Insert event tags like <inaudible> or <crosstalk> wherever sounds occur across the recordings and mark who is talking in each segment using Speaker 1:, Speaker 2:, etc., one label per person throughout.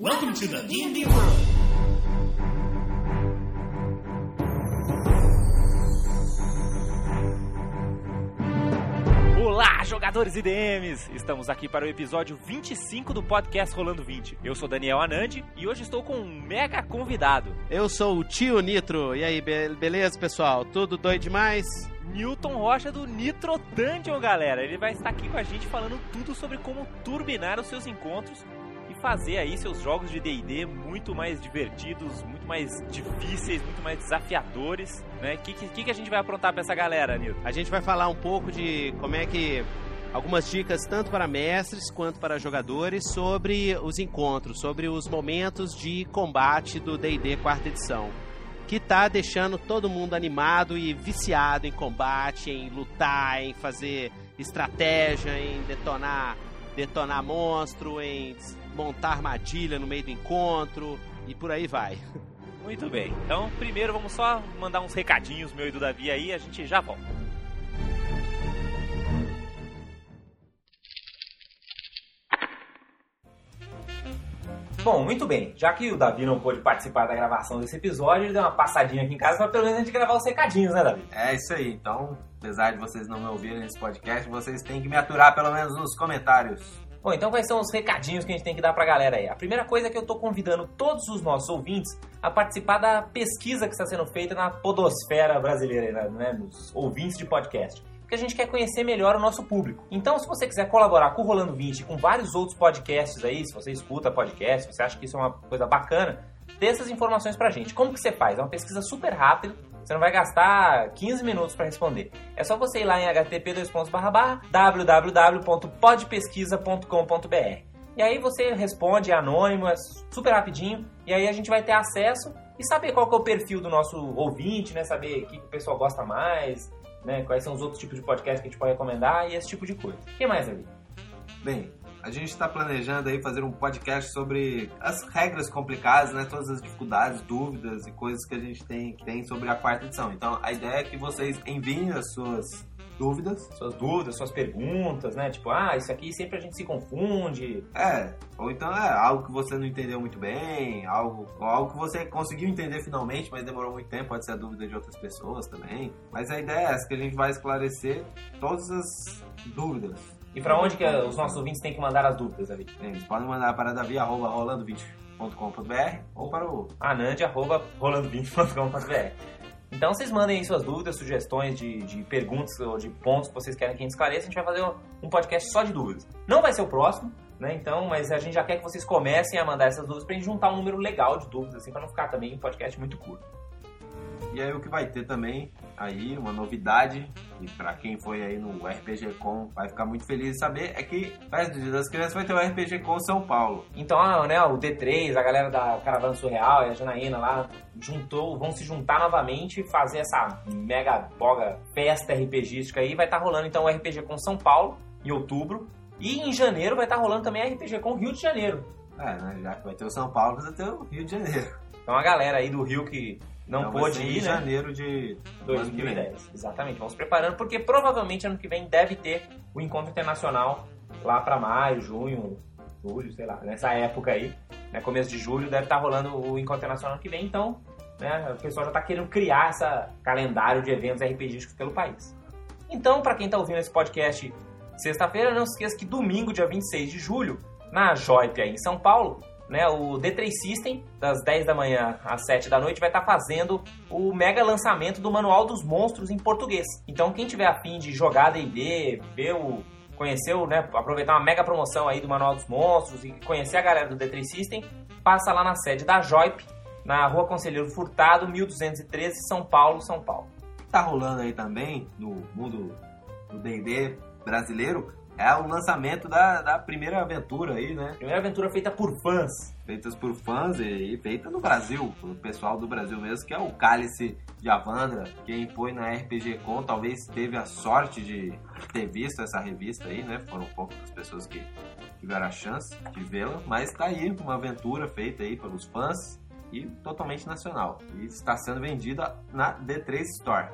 Speaker 1: Welcome to the D&D world.
Speaker 2: Olá, jogadores e DMs! Estamos aqui para o episódio 25 do podcast Rolando 20. Eu sou Daniel Anandi e hoje estou com um mega convidado,
Speaker 3: Eu sou o tio Nitro. E aí, be- beleza, pessoal? Tudo doido demais?
Speaker 2: Newton Rocha do Nitro Dungeon, galera. Ele vai estar aqui com a gente falando tudo sobre como turbinar os seus encontros fazer aí seus jogos de D&D muito mais divertidos, muito mais difíceis, muito mais desafiadores, né? O que, que, que a gente vai aprontar para essa galera, Newton?
Speaker 3: A gente vai falar um pouco de como é que. Algumas dicas tanto para mestres quanto para jogadores sobre os encontros, sobre os momentos de combate do DD quarta edição. Que tá deixando todo mundo animado e viciado em combate, em lutar, em fazer estratégia, em detonar, detonar monstro, em montar armadilha no meio do encontro e por aí vai. <laughs>
Speaker 2: Muito bem. Então, primeiro vamos só mandar uns recadinhos meu e do Davi aí, a gente já volta. Bom, muito bem. Já que o Davi não pôde participar da gravação desse episódio, ele deu uma passadinha aqui em casa para pelo menos a gente gravar os recadinhos, né, Davi?
Speaker 4: É isso aí. Então, apesar de vocês não me ouvirem nesse podcast, vocês têm que me aturar pelo menos nos comentários.
Speaker 2: Bom, então quais são os recadinhos que a gente tem que dar pra galera aí? A primeira coisa é que eu tô convidando todos os nossos ouvintes a participar da pesquisa que está sendo feita na podosfera brasileira, né, nos ouvintes de podcast. Porque a gente quer conhecer melhor o nosso público. Então, se você quiser colaborar com o Rolando 20 e com vários outros podcasts aí, se você escuta podcast, se você acha que isso é uma coisa bacana, dê essas informações pra gente. Como que você faz? É uma pesquisa super rápida, você não vai gastar 15 minutos para responder. É só você ir lá em http www.podpesquisa.com.br. E aí você responde, é anônimo, é super rapidinho, e aí a gente vai ter acesso e saber qual é o perfil do nosso ouvinte, né? Saber o que o pessoal gosta mais, né? Quais são os outros tipos de podcast que a gente pode recomendar e esse tipo de coisa. O que mais, ali?
Speaker 4: Bem, a gente está planejando aí fazer um podcast sobre as regras complicadas, né? Todas as dificuldades, dúvidas e coisas que a gente tem, que tem sobre a quarta edição. Então, a ideia é que vocês enviem as suas dúvidas.
Speaker 2: Suas dúvidas, suas perguntas, né? Tipo, ah, isso aqui sempre a gente se confunde.
Speaker 4: É, ou então é algo que você não entendeu muito bem, algo, algo que você conseguiu entender finalmente, mas demorou muito tempo, pode ser a dúvida de outras pessoas também. Mas a ideia é essa, que a gente vai esclarecer todas as dúvidas.
Speaker 2: E pra onde que os nossos ouvintes têm que mandar as dúvidas, ali?
Speaker 4: Eles podem mandar para davi.rolando20.com.br ou para o
Speaker 2: anand.rolando20.com.br Então vocês mandem aí suas dúvidas, sugestões de, de perguntas ou de pontos que vocês querem que a gente esclareça. A gente vai fazer um, um podcast só de dúvidas. Não vai ser o próximo, né? Então, mas a gente já quer que vocês comecem a mandar essas dúvidas pra gente juntar um número legal de dúvidas, assim, pra não ficar também um podcast muito curto.
Speaker 4: E aí o que vai ter também aí, uma novidade, e para quem foi aí no RPG Com vai ficar muito feliz de saber, é que perto do Dia das Crianças vai ter o RPG Com São Paulo.
Speaker 2: Então, ah, né, o D3, a galera da Caravana Surreal e a Janaína lá juntou, vão se juntar novamente e fazer essa mega boga festa RPGística aí. Vai estar rolando então o RPG com São Paulo em outubro. E em janeiro vai estar rolando também a RPG com Rio de Janeiro.
Speaker 4: É, né, já que vai ter o São Paulo, vai ter o Rio de Janeiro.
Speaker 2: Então a galera aí do Rio que não
Speaker 4: vai
Speaker 2: pôde ir,
Speaker 4: em
Speaker 2: né?
Speaker 4: janeiro de do ano que vem.
Speaker 2: 2010. Exatamente. Vamos preparando, porque provavelmente ano que vem deve ter o encontro internacional lá para maio, junho, julho, sei lá, nessa época aí, né, começo de julho, deve estar rolando o encontro internacional ano que vem, então, né, o pessoal já está querendo criar esse calendário de eventos RPGísticos pelo país. Então, para quem está ouvindo esse podcast sexta-feira, não se esqueça que domingo, dia 26 de julho, na Joip aí em São Paulo, né, o D3 System, das 10 da manhã às 7 da noite, vai estar fazendo o mega lançamento do Manual dos Monstros em português. Então, quem tiver afim de jogar D&D, ver o conhecer, o, né, aproveitar uma mega promoção aí do Manual dos Monstros e conhecer a galera do D3 System, passa lá na sede da Joip, na Rua Conselheiro Furtado, 1213, São Paulo, São Paulo.
Speaker 4: tá rolando aí também no mundo do D&D brasileiro é o lançamento da, da primeira aventura aí, né?
Speaker 2: Primeira aventura feita por fãs.
Speaker 4: Feitas por fãs e, e feita no Brasil, pelo pessoal do Brasil mesmo, que é o Cálice de Avandra. Quem foi na RPG Con talvez teve a sorte de ter visto essa revista aí, né? Foram poucas pessoas que tiveram a chance de vê-la, mas tá aí uma aventura feita aí pelos fãs e totalmente nacional. E está sendo vendida na D3 Store.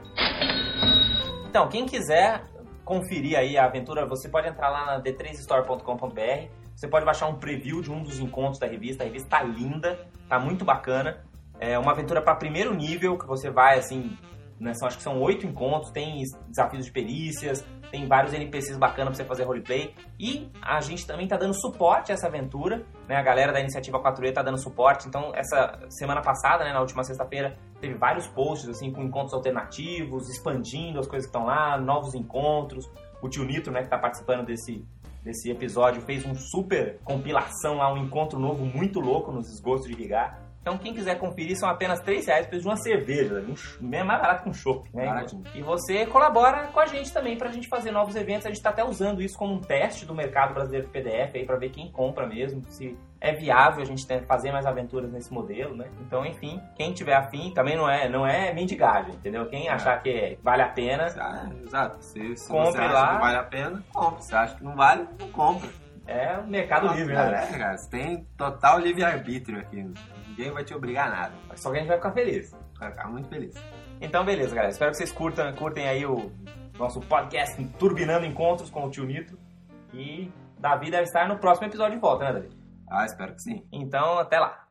Speaker 2: Então, quem quiser conferir aí a aventura, você pode entrar lá na d3store.com.br,
Speaker 5: Você pode baixar um preview de um dos encontros da revista. A revista tá linda, tá muito bacana. É uma aventura para primeiro nível, que você vai, assim, né, são, acho que são oito encontros, tem desafios de perícias, tem vários NPCs bacanas pra você fazer roleplay. E a gente também tá dando suporte a essa aventura, né? A galera da iniciativa 4E tá dando suporte. Então, essa semana passada, né, na última sexta-feira, teve vários posts, assim, com encontros alternativos, expandindo as coisas que estão lá, novos encontros. O tio Nitro, né, que tá participando desse, desse episódio, fez um super compilação lá, um encontro novo muito louco nos esgotos de Rigar. Então, quem quiser conferir, são apenas 3 reais de uma cerveja. Um, é mais barato que um chopp, né?
Speaker 4: Baratinho.
Speaker 5: E você colabora com a gente também pra gente fazer novos eventos. A gente tá até usando isso como um teste do mercado brasileiro de PDF aí pra ver quem compra mesmo, se é viável a gente fazer mais aventuras nesse modelo, né? Então, enfim, quem tiver afim, também não é, não é mendigagem, entendeu? Quem achar que vale a pena,
Speaker 4: Ah, exato. Se, se
Speaker 5: Compre
Speaker 4: você acha
Speaker 5: lá.
Speaker 4: que vale a pena, compre. Se acha que não vale, não compra.
Speaker 5: é o mercado livre, né?
Speaker 4: É, cara, você tem total livre-arbítrio aqui. Ninguém vai te obrigar a nada.
Speaker 5: Só que a gente vai ficar feliz.
Speaker 4: Vai ficar muito feliz.
Speaker 5: Então, beleza, galera. Espero que vocês curtam, curtem aí o nosso podcast Turbinando Encontros com o tio Nitro. E Davi deve estar no próximo episódio de volta, né, Davi?
Speaker 4: Ah, espero que sim.
Speaker 5: Então, até lá.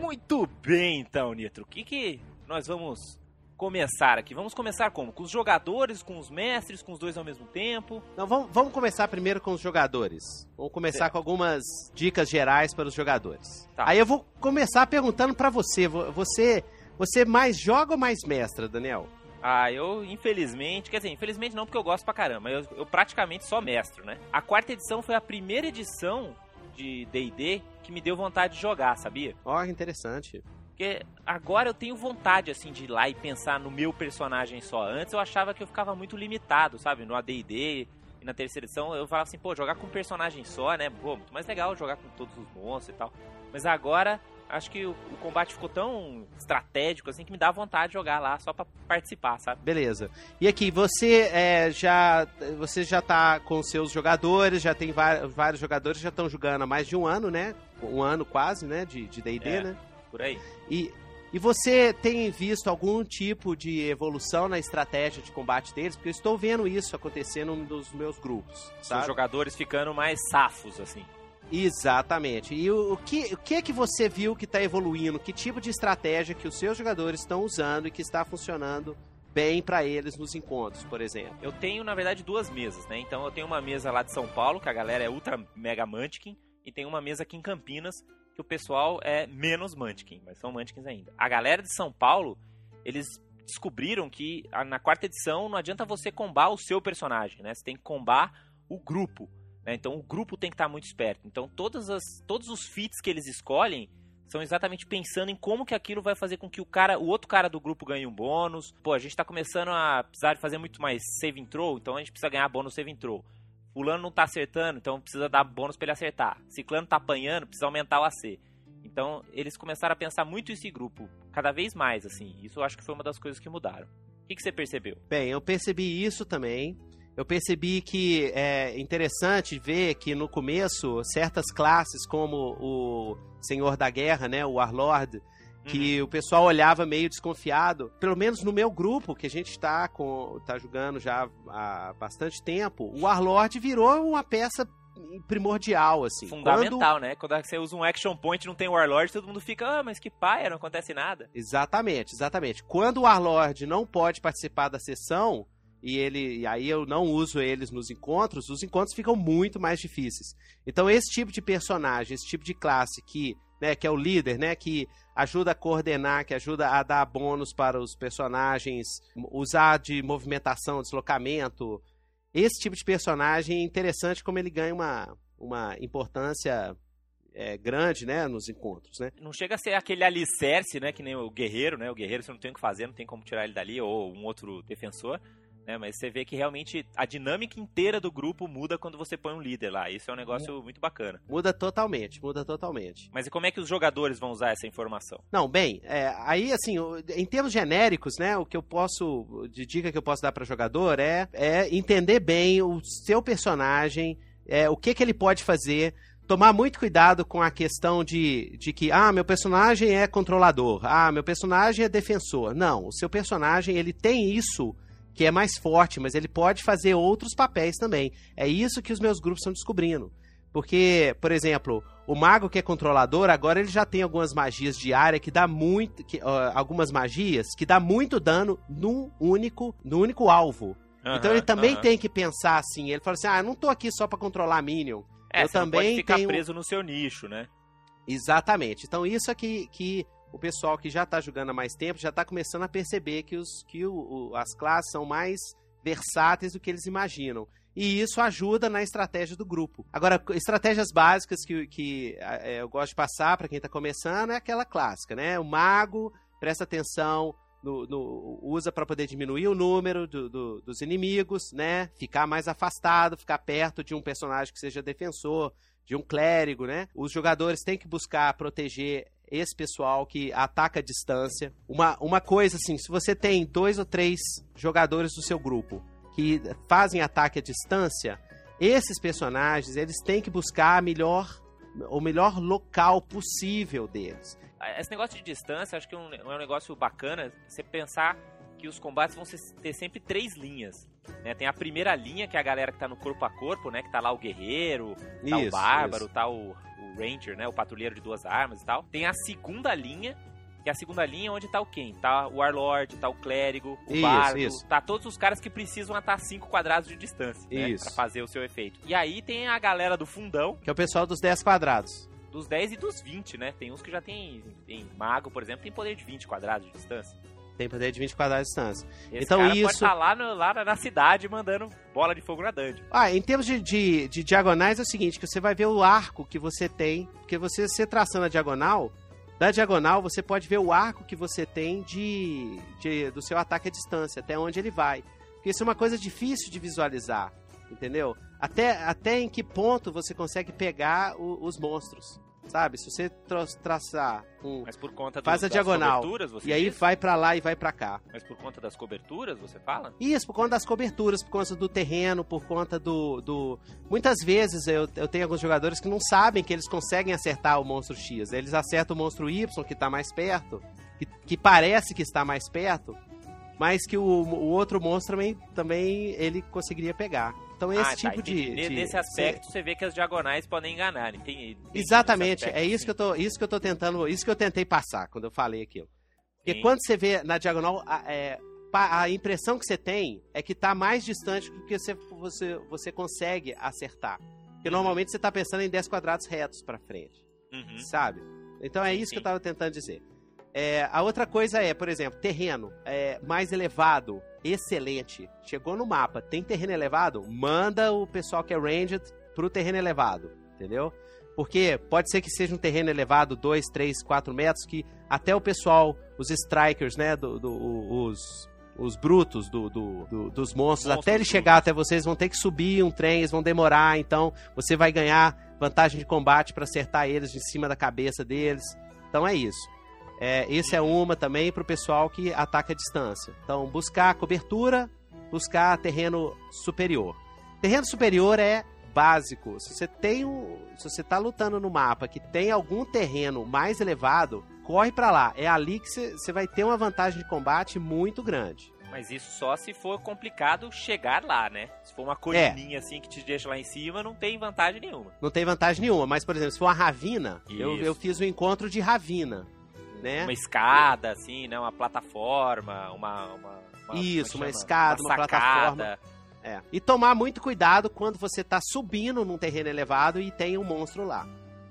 Speaker 2: Muito bem, então, Nitro. O que, que nós vamos começar aqui? Vamos começar como? Com os jogadores, com os mestres, com os dois ao mesmo tempo?
Speaker 3: Não, vamos, vamos começar primeiro com os jogadores. Vamos começar
Speaker 2: Certo.
Speaker 3: com algumas dicas gerais para os jogadores.
Speaker 2: Tá.
Speaker 3: Aí eu vou começar perguntando para você. Vo- Você, você mais joga ou mais mestra, Daniel?
Speaker 2: Ah, eu, infelizmente, quer dizer, infelizmente não, porque eu gosto pra caramba, eu, eu praticamente só mestro, né? A quarta edição foi a primeira edição de D&D que me deu vontade de jogar, sabia?
Speaker 3: Ó, que interessante.
Speaker 2: Porque agora eu tenho vontade, assim, de ir lá e pensar no meu personagem só. Antes eu achava que eu ficava muito limitado, sabe? No AD&D e na terceira edição eu falava assim, pô, jogar com um personagem só, né? Pô, muito mais legal jogar com todos os monstros e tal. Mas agora, acho que o, o combate ficou tão estratégico, assim, que me dá vontade de jogar lá só pra participar, sabe?
Speaker 3: Beleza. E aqui, você é, já você já tá com seus jogadores, já tem vários jogadores já estão jogando há mais de um ano, né? Um ano quase, né? De D&D,
Speaker 2: É.
Speaker 3: né?
Speaker 2: Por aí.
Speaker 3: E, e você tem visto algum tipo de evolução na estratégia de combate deles? Porque eu estou vendo isso acontecer num dos meus grupos,
Speaker 2: Os jogadores ficando mais safos, assim.
Speaker 3: Exatamente. E o, o que, o que é que você viu que está evoluindo? Que tipo de estratégia que os seus jogadores estão usando e que está funcionando bem para eles nos encontros, por exemplo?
Speaker 2: Eu tenho, na verdade, duas mesas, né? Então eu tenho uma mesa lá de São Paulo, que a galera é ultra mega Munchkin, e tem uma mesa aqui em Campinas, que o pessoal é menos Munchkin, mas são Munchkins ainda. A galera de São Paulo, eles descobriram que na quarta edição não adianta você combar o seu personagem, né? Você tem que combar o grupo, né? Então o grupo tem que estar muito esperto. Então todas as, todos os feats que eles escolhem são exatamente pensando em como que aquilo vai fazer com que o cara, o outro cara do grupo ganhe um bônus. Pô, a gente tá começando a precisar de fazer muito mais save throw, então a gente precisa ganhar bônus save throw. Fulano não tá acertando, então precisa dar bônus pra ele acertar. Ciclano tá apanhando, precisa aumentar o AC. Então, eles começaram a pensar muito esse grupo, cada vez mais, assim. Isso eu acho que foi uma das coisas que mudaram. O que, que você percebeu?
Speaker 3: Bem, eu percebi isso também. Eu percebi que é interessante ver que no começo certas classes como o Senhor da Guerra, né, o Warlord, que o pessoal olhava meio desconfiado. Pelo menos no meu grupo, que a gente está com tá jogando já há bastante tempo, o Warlord virou uma peça primordial assim. Quando-
Speaker 2: Fundamental, né? Quando você usa um action point e não tem Warlord, todo mundo fica, ah, mas que paia, não acontece nada.
Speaker 3: Exatamente, exatamente. Quando o Warlord não pode participar da sessão, e ele e aí eu não uso eles nos encontros, os encontros ficam muito mais difíceis. Então esse tipo de personagem, esse tipo de classe que, né, que é o líder, né, que ajuda a coordenar, que ajuda a dar bônus para os personagens, usar de movimentação, deslocamento, esse tipo de personagem é interessante como ele ganha uma, uma importância é, grande, né, nos encontros, né?
Speaker 2: Não chega a ser aquele alicerce, né? Que nem o guerreiro, né? O guerreiro você não tem o que fazer, não tem como tirar ele dali, ou um outro defensor. Né, mas você vê que realmente a dinâmica inteira do grupo muda quando você põe um líder lá. Isso é um negócio muito bacana.
Speaker 3: Muda totalmente, muda totalmente.
Speaker 2: Mas e como é que os jogadores vão usar essa informação?
Speaker 3: Não, bem, é, aí assim, em termos genéricos, né, o que eu posso, de dica que eu posso dar para jogador é, é entender bem o seu personagem, é, o que que ele pode fazer tomar muito cuidado com a questão de, de que, ah, meu personagem é controlador, ah, meu personagem é defensor. Não, o seu personagem, ele tem isso que é mais forte, mas ele pode fazer outros papéis também. É isso que os meus grupos estão descobrindo. Porque, por exemplo, o mago que é controlador, agora ele já tem algumas magias de área que dá muito. Que, uh, algumas magias que dá muito dano no único, no único alvo. Então ele também tem que pensar assim. Ele fala assim: ah, eu não tô aqui só pra controlar Minion.
Speaker 2: É,
Speaker 3: eu
Speaker 2: você não
Speaker 3: também
Speaker 2: pode ficar
Speaker 3: tenho-
Speaker 2: preso no seu nicho, né?
Speaker 3: Exatamente. Então isso é que, que o pessoal que já está jogando há mais tempo já está começando a perceber que, os, que o, o- as classes são mais versáteis do que eles imaginam. E isso ajuda na estratégia do grupo. Agora, estratégias básicas que, que é, eu gosto de passar para quem está começando é aquela clássica, né? O mago, presta atenção, no- no- usa para poder diminuir o número do- do- dos inimigos, né? Ficar mais afastado, ficar perto de um personagem que seja defensor, de um clérigo, né? Os jogadores têm que buscar proteger esse pessoal que ataca à distância. Uma, uma coisa assim, se você tem dois ou três jogadores do seu grupo que fazem ataque à distância, esses personagens, eles têm que buscar a melhor, o melhor local possível deles.
Speaker 2: Esse negócio de distância, acho que é um, é um negócio bacana você pensar que os combates vão ter sempre três linhas. né? Tem a primeira linha, que é a galera que tá no corpo a corpo, né? Que tá lá o guerreiro, tá o bárbaro,
Speaker 3: isso.
Speaker 2: tá o, o ranger, né? O patrulheiro de duas armas e tal. Tem a segunda linha, que é a segunda linha onde tá o quem? Tá o warlord, tá o clérigo, o
Speaker 3: Isso,
Speaker 2: bardo,
Speaker 3: isso.
Speaker 2: tá todos os caras que precisam estar 5 quadrados de distância, né?
Speaker 3: Isso.
Speaker 2: Pra fazer o seu efeito. E aí tem a galera do fundão,
Speaker 3: Que é o pessoal dos 10 quadrados.
Speaker 2: dos 10 e dos 20, né? Tem uns que já tem, tem mago, por exemplo, tem poder de 20 quadrados de distância.
Speaker 3: Tem poder de 20 quadrados de distância.
Speaker 2: Esse
Speaker 3: Então
Speaker 2: cara pode
Speaker 3: isso-
Speaker 2: estar lá, no- lá na cidade mandando bola de fogo na dungeon.
Speaker 3: Ah, em termos de, de, de diagonais é o seguinte, que você vai ver o arco que você tem, porque você, você traçando a diagonal, da diagonal você pode ver o arco que você tem de, de do seu ataque à distância, até onde ele vai. Porque isso é uma coisa difícil de visualizar, entendeu? Até, até em que ponto você consegue pegar o- os monstros, sabe? Se você tra- traçar um...
Speaker 2: Mas por conta
Speaker 3: Faz
Speaker 2: dos-
Speaker 3: a diagonal. E aí
Speaker 2: diz?
Speaker 3: vai pra lá e vai pra cá.
Speaker 2: Mas por conta das coberturas, você fala?
Speaker 3: Isso, por conta das coberturas, por conta do terreno, por conta do. do... Muitas vezes eu, eu tenho alguns jogadores que não sabem que eles conseguem acertar o monstro X. Eles acertam o monstro Y, que tá mais perto, que, que parece que está mais perto, mas que o, o outro monstro também, também ele conseguiria pegar. Então esse
Speaker 2: ah, tá,
Speaker 3: tipo
Speaker 2: entendi.
Speaker 3: de, de-
Speaker 2: Nesse aspecto, você vê que as diagonais podem enganar. Entendi, entendi
Speaker 3: Exatamente, é isso que eu tô, isso que eu tô tentando, isso que eu tentei passar quando eu falei aquilo. Porque
Speaker 2: Sim.
Speaker 3: quando você vê na diagonal, a, é, a impressão que você tem é que tá mais distante do que você, você, você consegue acertar. Porque normalmente você tá pensando em 10 quadrados retos pra frente,
Speaker 2: Uhum.
Speaker 3: sabe? Então é
Speaker 2: Sim,
Speaker 3: isso que eu
Speaker 2: sim.
Speaker 3: tava tentando dizer. É, a outra coisa é, por exemplo, terreno é, mais elevado, excelente. Chegou no mapa, tem terreno elevado, manda o pessoal que é ranged pro terreno elevado, entendeu? Porque pode ser que seja um terreno elevado 2, 3, 4 metros, que até o pessoal, os strikers, né, do, do- os, os brutos do, do- do- dos monstros,
Speaker 2: Monstros
Speaker 3: até ele chegar até vocês, vão ter que subir um trem, eles vão demorar, então você vai ganhar vantagem de combate para acertar eles de cima da cabeça deles. Então é isso. É, esse é uma também pro pessoal que ataca a distância. Então, buscar cobertura, buscar terreno superior. Terreno superior é básico. Se você tem um, se você tá lutando no mapa que tem algum terreno mais elevado, corre pra lá. É ali que você vai ter uma vantagem de combate muito grande.
Speaker 2: Mas isso só se for complicado chegar lá, né? Se for uma colininha assim que te deixa lá em cima, não tem vantagem nenhuma.
Speaker 3: Não tem vantagem nenhuma, mas por exemplo, se for uma ravina, eu, eu fiz o encontro de ravina, né?
Speaker 2: Uma escada, assim, né? Uma plataforma, uma. uma, uma
Speaker 3: Isso,
Speaker 2: é
Speaker 3: uma
Speaker 2: que chama?
Speaker 3: escada, uma
Speaker 2: sacada.
Speaker 3: plataforma. É. E tomar muito cuidado quando você tá subindo num terreno elevado e tem um monstro lá.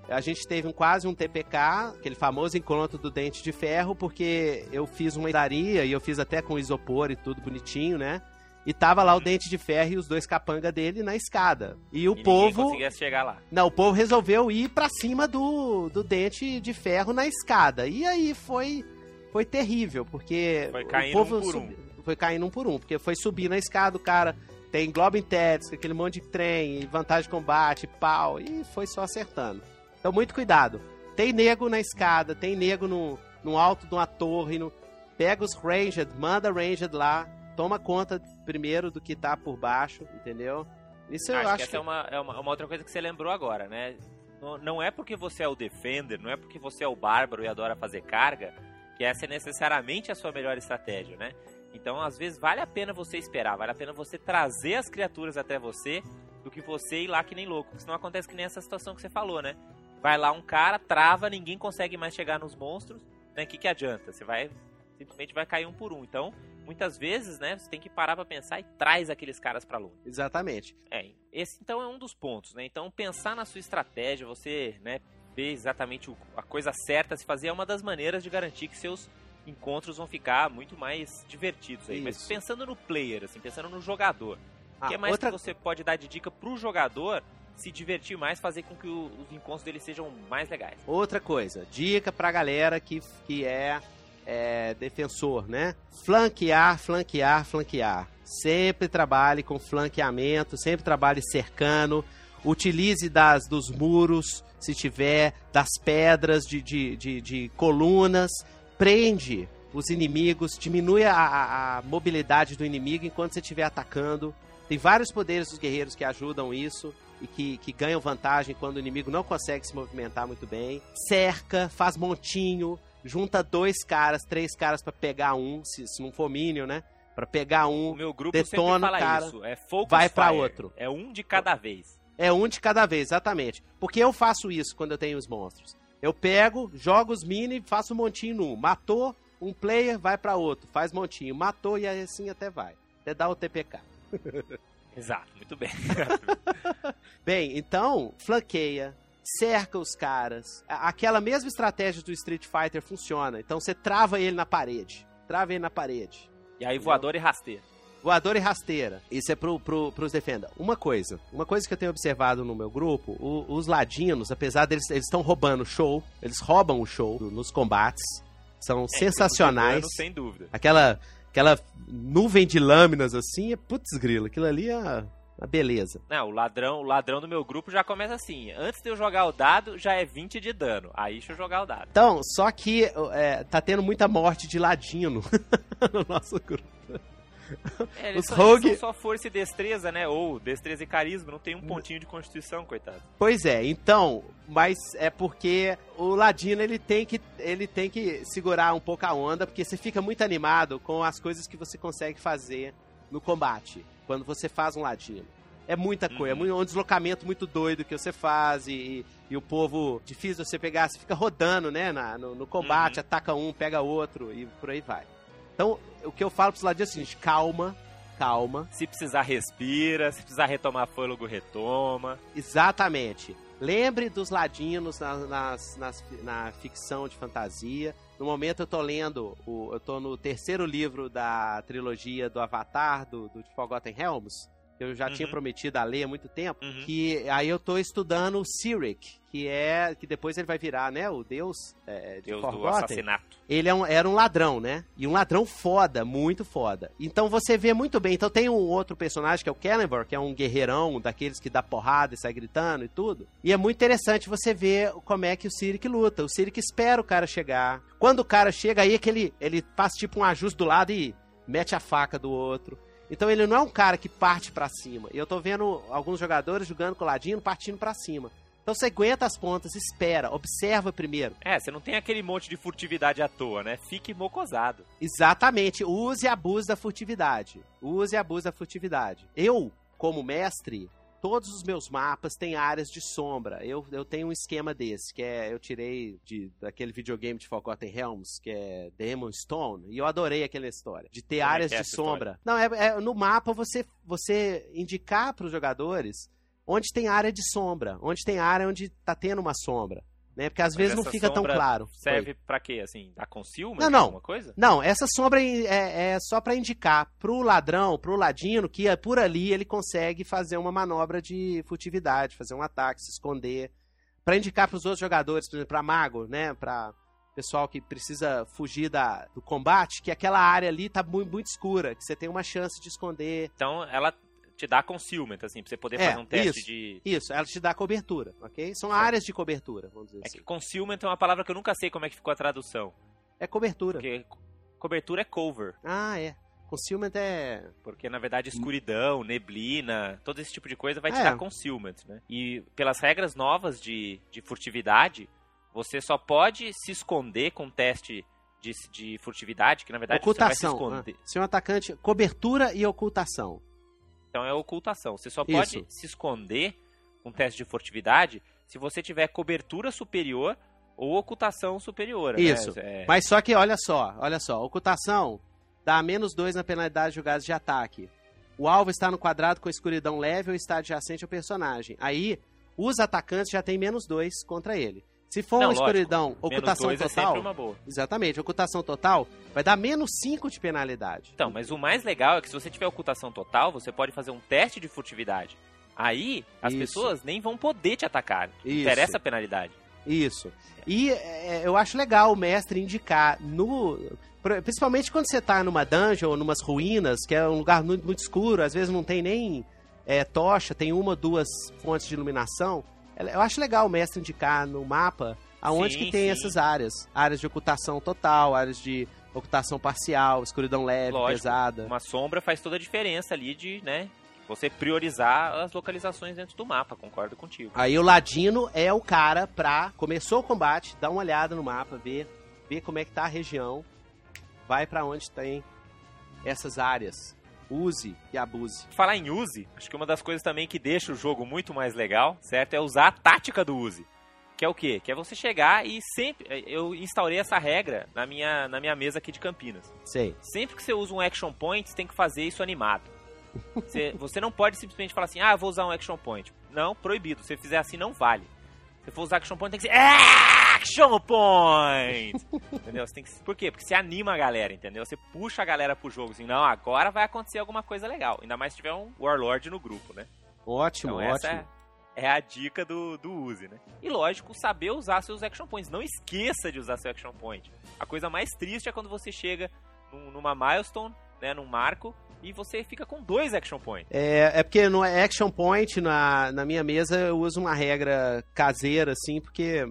Speaker 3: A gente teve um, quase um TPK, aquele famoso encontro do dente de ferro, porque eu fiz uma daria e eu fiz até com isopor e tudo bonitinho, né? E tava lá o dente de ferro e os dois capanga dele na escada. E o
Speaker 2: E
Speaker 3: povo.
Speaker 2: conseguia chegar lá.
Speaker 3: Não, o povo resolveu ir pra cima do, do dente de ferro na escada. E aí foi foi terrível, porque
Speaker 2: Foi
Speaker 3: o
Speaker 2: caindo
Speaker 3: povo
Speaker 2: um por
Speaker 3: subi- foi caindo um por um, porque foi subir na escada, o cara tem Globin Tets, aquele monte de trem, vantagem de combate, pau, e foi só acertando. Então muito cuidado. Tem nego na escada, tem nego no, no alto de uma torre, no, pega os ranged, manda ranged lá, toma conta primeiro do que tá por baixo, entendeu? Isso eu
Speaker 2: acho,
Speaker 3: acho,
Speaker 2: que essa é, uma, é uma, uma outra coisa que você lembrou agora, né? não, não é porque você é o defender, não é porque você é o bárbaro e adora fazer carga, que essa é necessariamente a sua melhor estratégia, né? Então, às vezes, vale a pena você esperar, vale a pena você trazer as criaturas até você do que você ir lá que nem louco. Porque senão acontece que nem essa situação que você falou, né? Vai lá um cara, trava, ninguém consegue mais chegar nos monstros, né? O que, que adianta? Você vai. Simplesmente vai cair um por um. Então, muitas vezes, né? Você tem que parar pra pensar e traz aqueles caras pra longe.
Speaker 3: Exatamente.
Speaker 2: É, esse então é um dos pontos, né? Então, pensar na sua estratégia, você, né? Ver exatamente o- a coisa certa a se fazer é uma das maneiras de garantir que seus encontros vão ficar muito mais divertidos aí. Mas
Speaker 3: Isso.
Speaker 2: pensando no player, assim, pensando no jogador. O
Speaker 3: Ah,
Speaker 2: que mais
Speaker 3: outra...
Speaker 2: que você pode dar de dica pro jogador se divertir mais, fazer com que os encontros dele sejam mais legais?
Speaker 3: outra coisa, dica pra galera que, que é, é defensor, né? Flanquear, flanquear, flanquear. Sempre trabalhe com flanqueamento, sempre trabalhe cercando. Utilize das, dos muros, se tiver, das pedras, de, de, de, de colunas. Prende os inimigos, diminui a, a- a mobilidade do inimigo enquanto você estiver atacando. Tem vários poderes dos guerreiros que ajudam isso e que, que ganham vantagem quando o inimigo não consegue se movimentar muito bem. Cerca, faz montinho, junta dois caras, três caras pra pegar um, se, se não for minion, né? Pra pegar
Speaker 2: O
Speaker 3: um.
Speaker 2: meu grupo
Speaker 3: detona
Speaker 2: sempre
Speaker 3: o cara,
Speaker 2: isso. É focus
Speaker 3: vai pra
Speaker 2: fire.
Speaker 3: outro.
Speaker 2: É um de cada vez.
Speaker 3: É um de cada vez, exatamente. Porque eu faço isso quando eu tenho os monstros. Eu pego, jogo os mini, faço um montinho num. Matou um player, vai pra outro. Faz montinho. Matou e assim até vai. Até dá o TPK. <laughs>
Speaker 2: Exato, muito bem. <laughs>
Speaker 3: Bem, então, flanqueia, cerca os caras. Aquela mesma estratégia do Street Fighter funciona. Então você trava ele na parede. Trava ele na parede.
Speaker 2: E aí voador e rasteiro.
Speaker 3: Voador e rasteira. Isso é pro, pro, pros defenda. Uma coisa, uma coisa que eu tenho observado no meu grupo, o- os ladinos, apesar deles eles estão roubando o show, eles roubam o show nos combates, são
Speaker 2: É,
Speaker 3: sensacionais.
Speaker 2: Sem dúvida.
Speaker 3: Aquela, aquela nuvem de lâminas assim, é putz grila, aquilo ali é uma beleza.
Speaker 2: Não, o ladrão, o ladrão do meu grupo já começa assim. Antes de eu jogar o dado, já é 20 de dano. Aí deixa eu jogar o dado.
Speaker 3: Então, só que é, tá tendo muita morte de ladino <laughs> no nosso grupo.
Speaker 2: É, eles,
Speaker 3: Os
Speaker 2: são,
Speaker 3: rogue-
Speaker 2: eles só força e destreza, né? Ou destreza e carisma. Não tem um pontinho de constituição, coitado.
Speaker 3: Pois é, então, mas é porque o Ladino ele tem que ele tem que segurar um pouco a onda, porque você fica muito animado com as coisas que você consegue fazer no combate, quando você faz um Ladino. É muita coisa, é
Speaker 2: Uhum.
Speaker 3: muito- um deslocamento muito doido que você faz e, e o povo difícil você pegar, você fica rodando, né, na- no, no combate,
Speaker 2: Uhum.
Speaker 3: ataca um, pega outro e por aí vai. Então, o que eu falo pros ladinos é o seguinte, calma, calma,
Speaker 2: Se precisar, respira. Se precisar retomar fôlego, retoma.
Speaker 3: Exatamente. Lembre dos ladinos na, nas- nas- na ficção de fantasia. No momento eu tô lendo, o, eu tô no terceiro livro da trilogia do Avatar, do, do Forgotten Realms, eu já tinha
Speaker 2: Uhum.
Speaker 3: prometido a ler há muito tempo.
Speaker 2: Uhum.
Speaker 3: Que aí eu tô estudando o Cyric, que é. que depois ele vai virar, né? O deus é, de
Speaker 2: Deus do
Speaker 3: Forgotten
Speaker 2: assassinato.
Speaker 3: ele é um- era um ladrão, né? E um ladrão foda, muito foda. Então você vê muito bem. Então tem um outro personagem que é o Celeborn, que é um guerreirão, daqueles que dá porrada e sai gritando e tudo. E é muito interessante você ver como é que o Cyric luta. O Cyric espera o cara chegar. Quando o cara chega, aí é que ele, ele faz tipo um ajuste do lado e mete a faca do outro. Então ele não é um cara que parte pra cima. E eu tô vendo alguns jogadores jogando com o ladino partindo pra cima. Então você aguenta as pontas, espera, observa primeiro.
Speaker 2: É, você não tem aquele monte de furtividade à toa, né? Fique mocosado.
Speaker 3: Exatamente. Use e abuse da furtividade. Use e abuse da furtividade. Eu, como mestre, todos os meus mapas têm áreas de sombra. Eu, eu tenho um esquema desse, que é eu tirei de, daquele videogame de Forgotten Realms, que é Demon Stone, e eu adorei aquela história. De ter
Speaker 2: Como
Speaker 3: áreas
Speaker 2: é
Speaker 3: de sombra. Não, é, é no mapa você, você indicar para os jogadores onde tem área de sombra, onde tem área onde tá tendo uma sombra. Né? Porque às
Speaker 2: Mas
Speaker 3: vezes não fica tão claro.
Speaker 2: Serve pra quê? Assim, dar concealment?
Speaker 3: Não, não.
Speaker 2: Alguma coisa?
Speaker 3: Não, essa sombra é, é só pra indicar pro ladrão, pro ladino, que é por ali ele consegue fazer uma manobra de furtividade, fazer um ataque, se esconder. Pra indicar pros outros jogadores, por exemplo, pra mago, né? Pra pessoal que precisa fugir da, do combate, que aquela área ali tá muito, muito escura, que você tem uma chance de esconder.
Speaker 2: Então ela te dá concealment, assim, pra você poder
Speaker 3: É,
Speaker 2: fazer um teste
Speaker 3: isso.
Speaker 2: de.
Speaker 3: Isso, ela te dá cobertura, ok? São
Speaker 2: Certo.
Speaker 3: áreas de cobertura, vamos dizer
Speaker 2: É
Speaker 3: assim.
Speaker 2: que concealment é uma palavra que eu nunca sei como é que ficou a tradução.
Speaker 3: É cobertura.
Speaker 2: Porque co- cobertura é cover.
Speaker 3: Ah, é. Concealment é.
Speaker 2: Porque, na verdade, escuridão, neblina, todo esse tipo de coisa vai te
Speaker 3: É.
Speaker 2: dar concealment, né? E pelas regras novas de, de furtividade, você só pode se esconder com teste de, de furtividade, que na verdade você vai se
Speaker 3: Ocultação.
Speaker 2: esconder.
Speaker 3: né? Se um atacante. Cobertura e ocultação.
Speaker 2: Então é ocultação. Você só pode
Speaker 3: Isso.
Speaker 2: se esconder com teste de furtividade se você tiver cobertura superior ou ocultação superior.
Speaker 3: Isso.
Speaker 2: Né? É,
Speaker 3: Mas só que, olha só, olha só. Ocultação dá menos 2 na penalidade de jogadas de ataque. O alvo está no quadrado com escuridão leve ou está adjacente ao personagem. Aí, os atacantes já têm menos 2 contra ele. Se for
Speaker 2: Não,
Speaker 3: uma
Speaker 2: lógico.
Speaker 3: escuridão,
Speaker 2: menos
Speaker 3: ocultação
Speaker 2: dois é
Speaker 3: total.
Speaker 2: sempre uma boa.
Speaker 3: Exatamente, ocultação total vai dar menos 5 de penalidade.
Speaker 2: Então, mas o mais legal é que se você tiver ocultação total, você pode fazer um teste de furtividade. Aí, as
Speaker 3: Isso.
Speaker 2: pessoas nem vão poder te atacar.
Speaker 3: Isso.
Speaker 2: interessa a penalidade.
Speaker 3: Isso. E é, eu acho legal o mestre indicar no. pr- Principalmente quando você tá numa dungeon ou numas ruínas, que é um lugar muito, muito escuro, às vezes não tem nem é, tocha, tem uma ou duas fontes de iluminação. Eu acho legal o mestre indicar no mapa aonde
Speaker 2: Sim,
Speaker 3: que tem
Speaker 2: sim.
Speaker 3: essas áreas. Áreas de ocultação total, áreas de ocultação parcial, escuridão leve,
Speaker 2: Lógico.
Speaker 3: pesada.
Speaker 2: Uma sombra faz toda a diferença ali de, né, você priorizar as localizações dentro do mapa, concordo contigo.
Speaker 3: Aí o Ladino é o cara pra. Começou o combate, dá uma olhada no mapa, ver, ver como é que tá a região, vai pra onde tem essas áreas. Use e abuse.
Speaker 2: Falar em use, acho que uma das coisas também que deixa o jogo muito mais legal, certo? É usar a tática do use. Que é o quê? Que é você chegar e sempre. Eu instaurei essa regra na minha, na minha mesa aqui de Campinas.
Speaker 3: Sei.
Speaker 2: Sempre que você usa um action point, você tem que fazer isso animado. Você, <laughs> você não pode simplesmente falar assim, ah, eu vou usar um action point. Não, proibido. Se você fizer assim, não vale. Se for usar action point, tem que ser action point! <laughs> entendeu? Você tem que, por quê? Porque você anima a galera, entendeu? Você puxa a galera pro jogo, assim, não, agora vai acontecer alguma coisa legal. Ainda mais se tiver um Warlord no grupo, né?
Speaker 3: Ótimo,
Speaker 2: Então essa
Speaker 3: ótimo.
Speaker 2: é, é a dica do, do use, né? E lógico, saber usar seus action points. Não esqueça de usar seu action point. A coisa mais triste é quando você chega num- numa milestone, né, num marco, e você fica com dois action points.
Speaker 3: É, é porque no Action Point, na, na minha mesa, eu uso uma regra caseira, assim, porque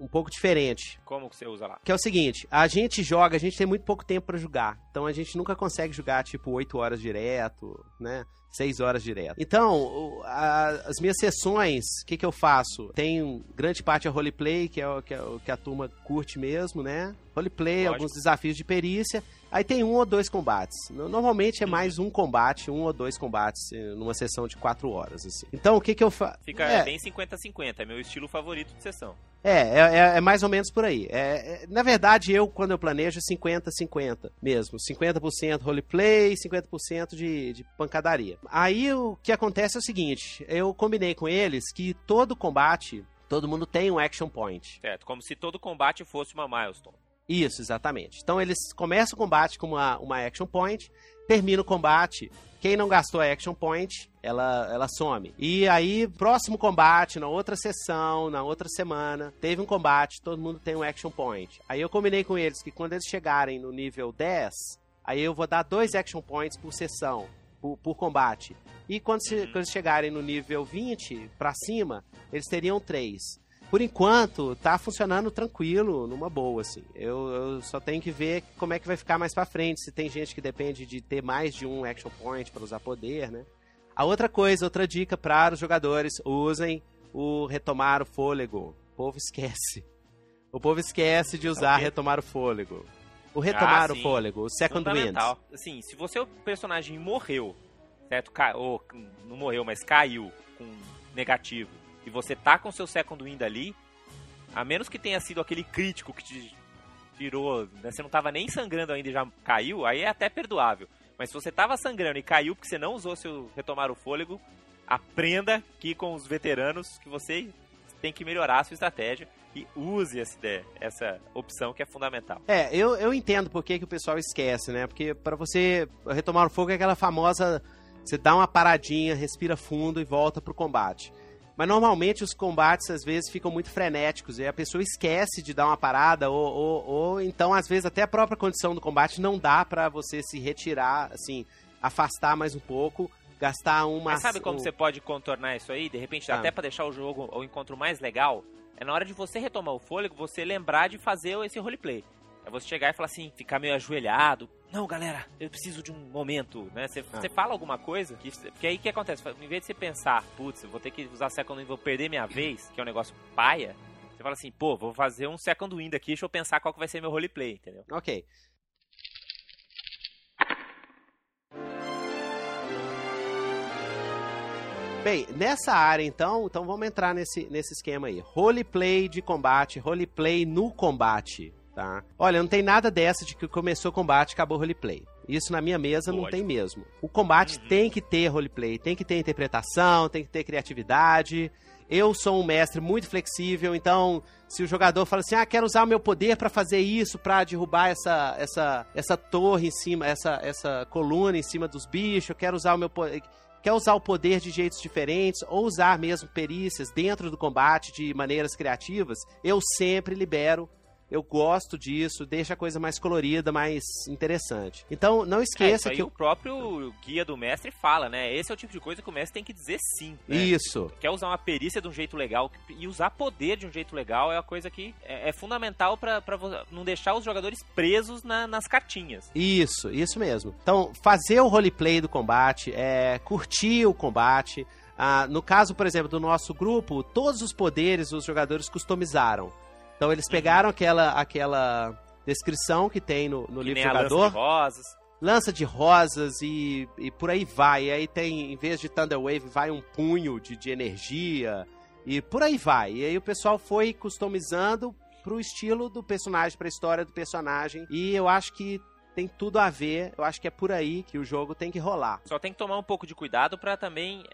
Speaker 3: um pouco diferente.
Speaker 2: Como que você usa lá?
Speaker 3: Que é o seguinte, a gente joga, a gente tem muito pouco tempo pra jogar. Então a gente nunca consegue jogar, tipo, 8 horas direto, né? 6 horas direto. Então, a- as minhas sessões, o que, que eu faço? Tem grande parte é roleplay, que é, o que, é que a turma curte mesmo, né? Roleplay,
Speaker 2: Lógico.
Speaker 3: alguns desafios de perícia. Aí tem um ou dois combates. No- Normalmente é mais um combate, um ou dois combates eh, numa sessão de 4 horas, assim. Então, o que que eu faço?
Speaker 2: Fica
Speaker 3: É.
Speaker 2: bem 50-50, é meu estilo favorito de sessão.
Speaker 3: É, é, é- é mais ou menos por aí. É, é- na verdade, eu, quando eu planejo, é 50-50 mesmo. 50% roleplay, 50% de, de pancadaria. Aí o que acontece é o seguinte: eu combinei com eles que todo combate, todo mundo tem um action point.
Speaker 2: Certo? Como se todo combate fosse uma milestone.
Speaker 3: Isso, exatamente. Então eles começam o combate com uma, uma action point, termina o combate. Quem não gastou a action point, ela, ela some. E aí, próximo combate, na outra sessão, na outra semana, teve um combate, todo mundo tem um action point. Aí eu combinei com eles que quando eles chegarem no nível 10, aí eu vou dar dois action points por sessão, por, por combate. E quando, se- quando eles chegarem no nível 20 pra cima, eles teriam três. Por enquanto, tá funcionando tranquilo, numa boa, assim. Eu, eu só tenho que ver como é que vai ficar mais pra frente. Se tem gente que depende de ter mais de um action point pra usar poder, né? A outra coisa, outra dica para os jogadores, usem o retomar o fôlego. O povo esquece. O povo esquece de usar
Speaker 2: quê?
Speaker 3: retomar o fôlego. O retomar
Speaker 2: Ah,
Speaker 3: o fôlego, o second wind.
Speaker 2: Assim, se você o personagem morreu, certo? Ca- Ou não morreu, mas caiu com negativo, e você tá com seu second wind ali, a menos que tenha sido aquele crítico que te tirou, né? Você não tava nem sangrando ainda e já caiu, aí é até perdoável. Mas se você tava sangrando e caiu porque você não usou seu retomar o fôlego, aprenda aqui com os veteranos que você tem que melhorar a sua estratégia e use essa ideia, essa opção que é fundamental.
Speaker 3: É, eu, eu entendo por que, que o pessoal esquece, né? Porque pra você retomar o fogo é aquela famosa. Você dá uma paradinha, respira fundo e volta pro combate. Mas normalmente os combates às vezes ficam muito frenéticos e a pessoa esquece de dar uma parada, ou, ou, ou então às vezes até a própria condição do combate não dá pra você se retirar, assim, afastar mais um pouco, gastar uma.
Speaker 2: Mas sabe como
Speaker 3: um-
Speaker 2: você pode contornar isso aí? De repente,
Speaker 3: Ah.
Speaker 2: até pra deixar o jogo, o encontro mais legal, é na hora de você retomar o fôlego, você lembrar de fazer esse roleplay. É você chegar e falar assim, ficar meio ajoelhado, não, galera, eu preciso de um momento, né? Você,
Speaker 3: Ah.
Speaker 2: fala alguma coisa, que, porque aí o que acontece? Em vez de você pensar, putz, eu vou ter que usar second wind, vou perder minha vez, que é um negócio paia, você fala assim, pô, vou fazer um second wind aqui, deixa eu pensar qual que vai ser meu roleplay, entendeu?
Speaker 3: Ok. Bem, nessa área então, então vamos entrar nesse, nesse esquema aí. Roleplay de combate, roleplay no combate, tá? Olha, não tem nada dessa de que começou o combate, acabou o roleplay. Isso na minha mesa não
Speaker 2: Lógico.
Speaker 3: tem mesmo. O combate
Speaker 2: Uhum.
Speaker 3: tem que ter roleplay, tem que ter interpretação, tem que ter criatividade. Eu sou um mestre muito flexível, então se o jogador fala assim, ah, quero usar o meu poder pra fazer isso, pra derrubar essa, essa, essa torre em cima, essa, essa coluna em cima dos bichos, eu quero usar o meu poder. Quer usar o poder de jeitos diferentes ou usar mesmo perícias dentro do combate de maneiras criativas, eu sempre libero. Eu gosto disso, deixa a coisa mais colorida, mais interessante. Então, não
Speaker 2: É,
Speaker 3: esqueça
Speaker 2: aí
Speaker 3: que.
Speaker 2: o próprio guia do mestre fala, né? Esse é o tipo de coisa que o mestre tem que dizer sim. Né?
Speaker 3: Isso.
Speaker 2: Quer usar uma perícia de um jeito legal e usar poder de um jeito legal é uma coisa que é, é fundamental vo- não deixar os jogadores presos na- nas cartinhas.
Speaker 3: Isso, isso mesmo. Então, fazer o roleplay do combate, é, curtir o combate. Ah, no caso, por exemplo, do nosso grupo, todos os poderes os jogadores customizaram. Então, eles pegaram aquela, aquela descrição que tem no, no
Speaker 2: que
Speaker 3: livro
Speaker 2: a lança
Speaker 3: jogador,
Speaker 2: de rosas.
Speaker 3: lança de rosas e, e por aí vai. E aí tem, em vez de Thunder Wave, vai um punho de, de energia e por aí vai. E aí o pessoal foi customizando pro estilo do personagem, pra história do personagem. E eu acho que tem tudo a ver. Eu acho que é por aí que o jogo tem que rolar.
Speaker 2: Só tem que tomar um pouco de cuidado pra também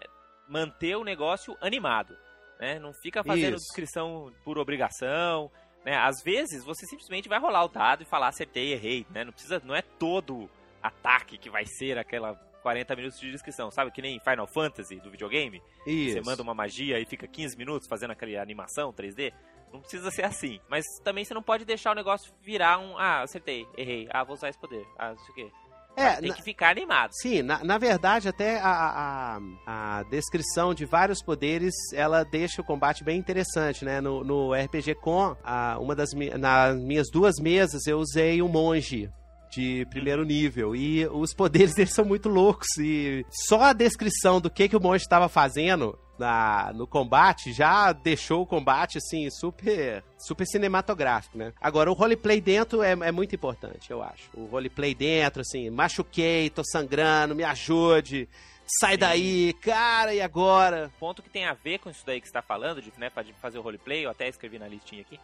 Speaker 2: manter o negócio animado, né? Não fica fazendo
Speaker 3: Isso.
Speaker 2: descrição por obrigação, né? Às vezes você simplesmente vai rolar o dado e falar acertei, errei, né? Não precisa, não é todo ataque que vai ser aquela 40 minutos de descrição, sabe? Que nem Final Fantasy do videogame,
Speaker 3: Isso.
Speaker 2: você manda uma magia e fica 15 minutos fazendo aquela animação 3D. Não precisa ser assim. Mas também você não pode deixar o negócio virar um. Ah, acertei, errei. Ah, vou usar esse poder. Ah, não sei o quê.
Speaker 3: É,
Speaker 2: Tem
Speaker 3: na-
Speaker 2: que ficar animado.
Speaker 3: Sim, na, na verdade, até a, a, a descrição de vários poderes, ela deixa o combate bem interessante, né? No, no RPG Com, a, uma das mi- nas minhas duas mesas, eu usei um monge de primeiro nível. E os poderes <laughs> deles são muito loucos. E só a descrição do que, que o monge estava fazendo na, no combate já deixou o combate, assim, super, super cinematográfico, né? Agora, o roleplay dentro é, é muito importante, eu acho. O roleplay dentro, assim, machuquei, tô sangrando, me ajude, sai
Speaker 2: Sim.
Speaker 3: daí, cara, e agora?
Speaker 2: ponto que tem a ver com isso daí que você está falando, de, né, fazer o roleplay, eu até escrevi na listinha aqui,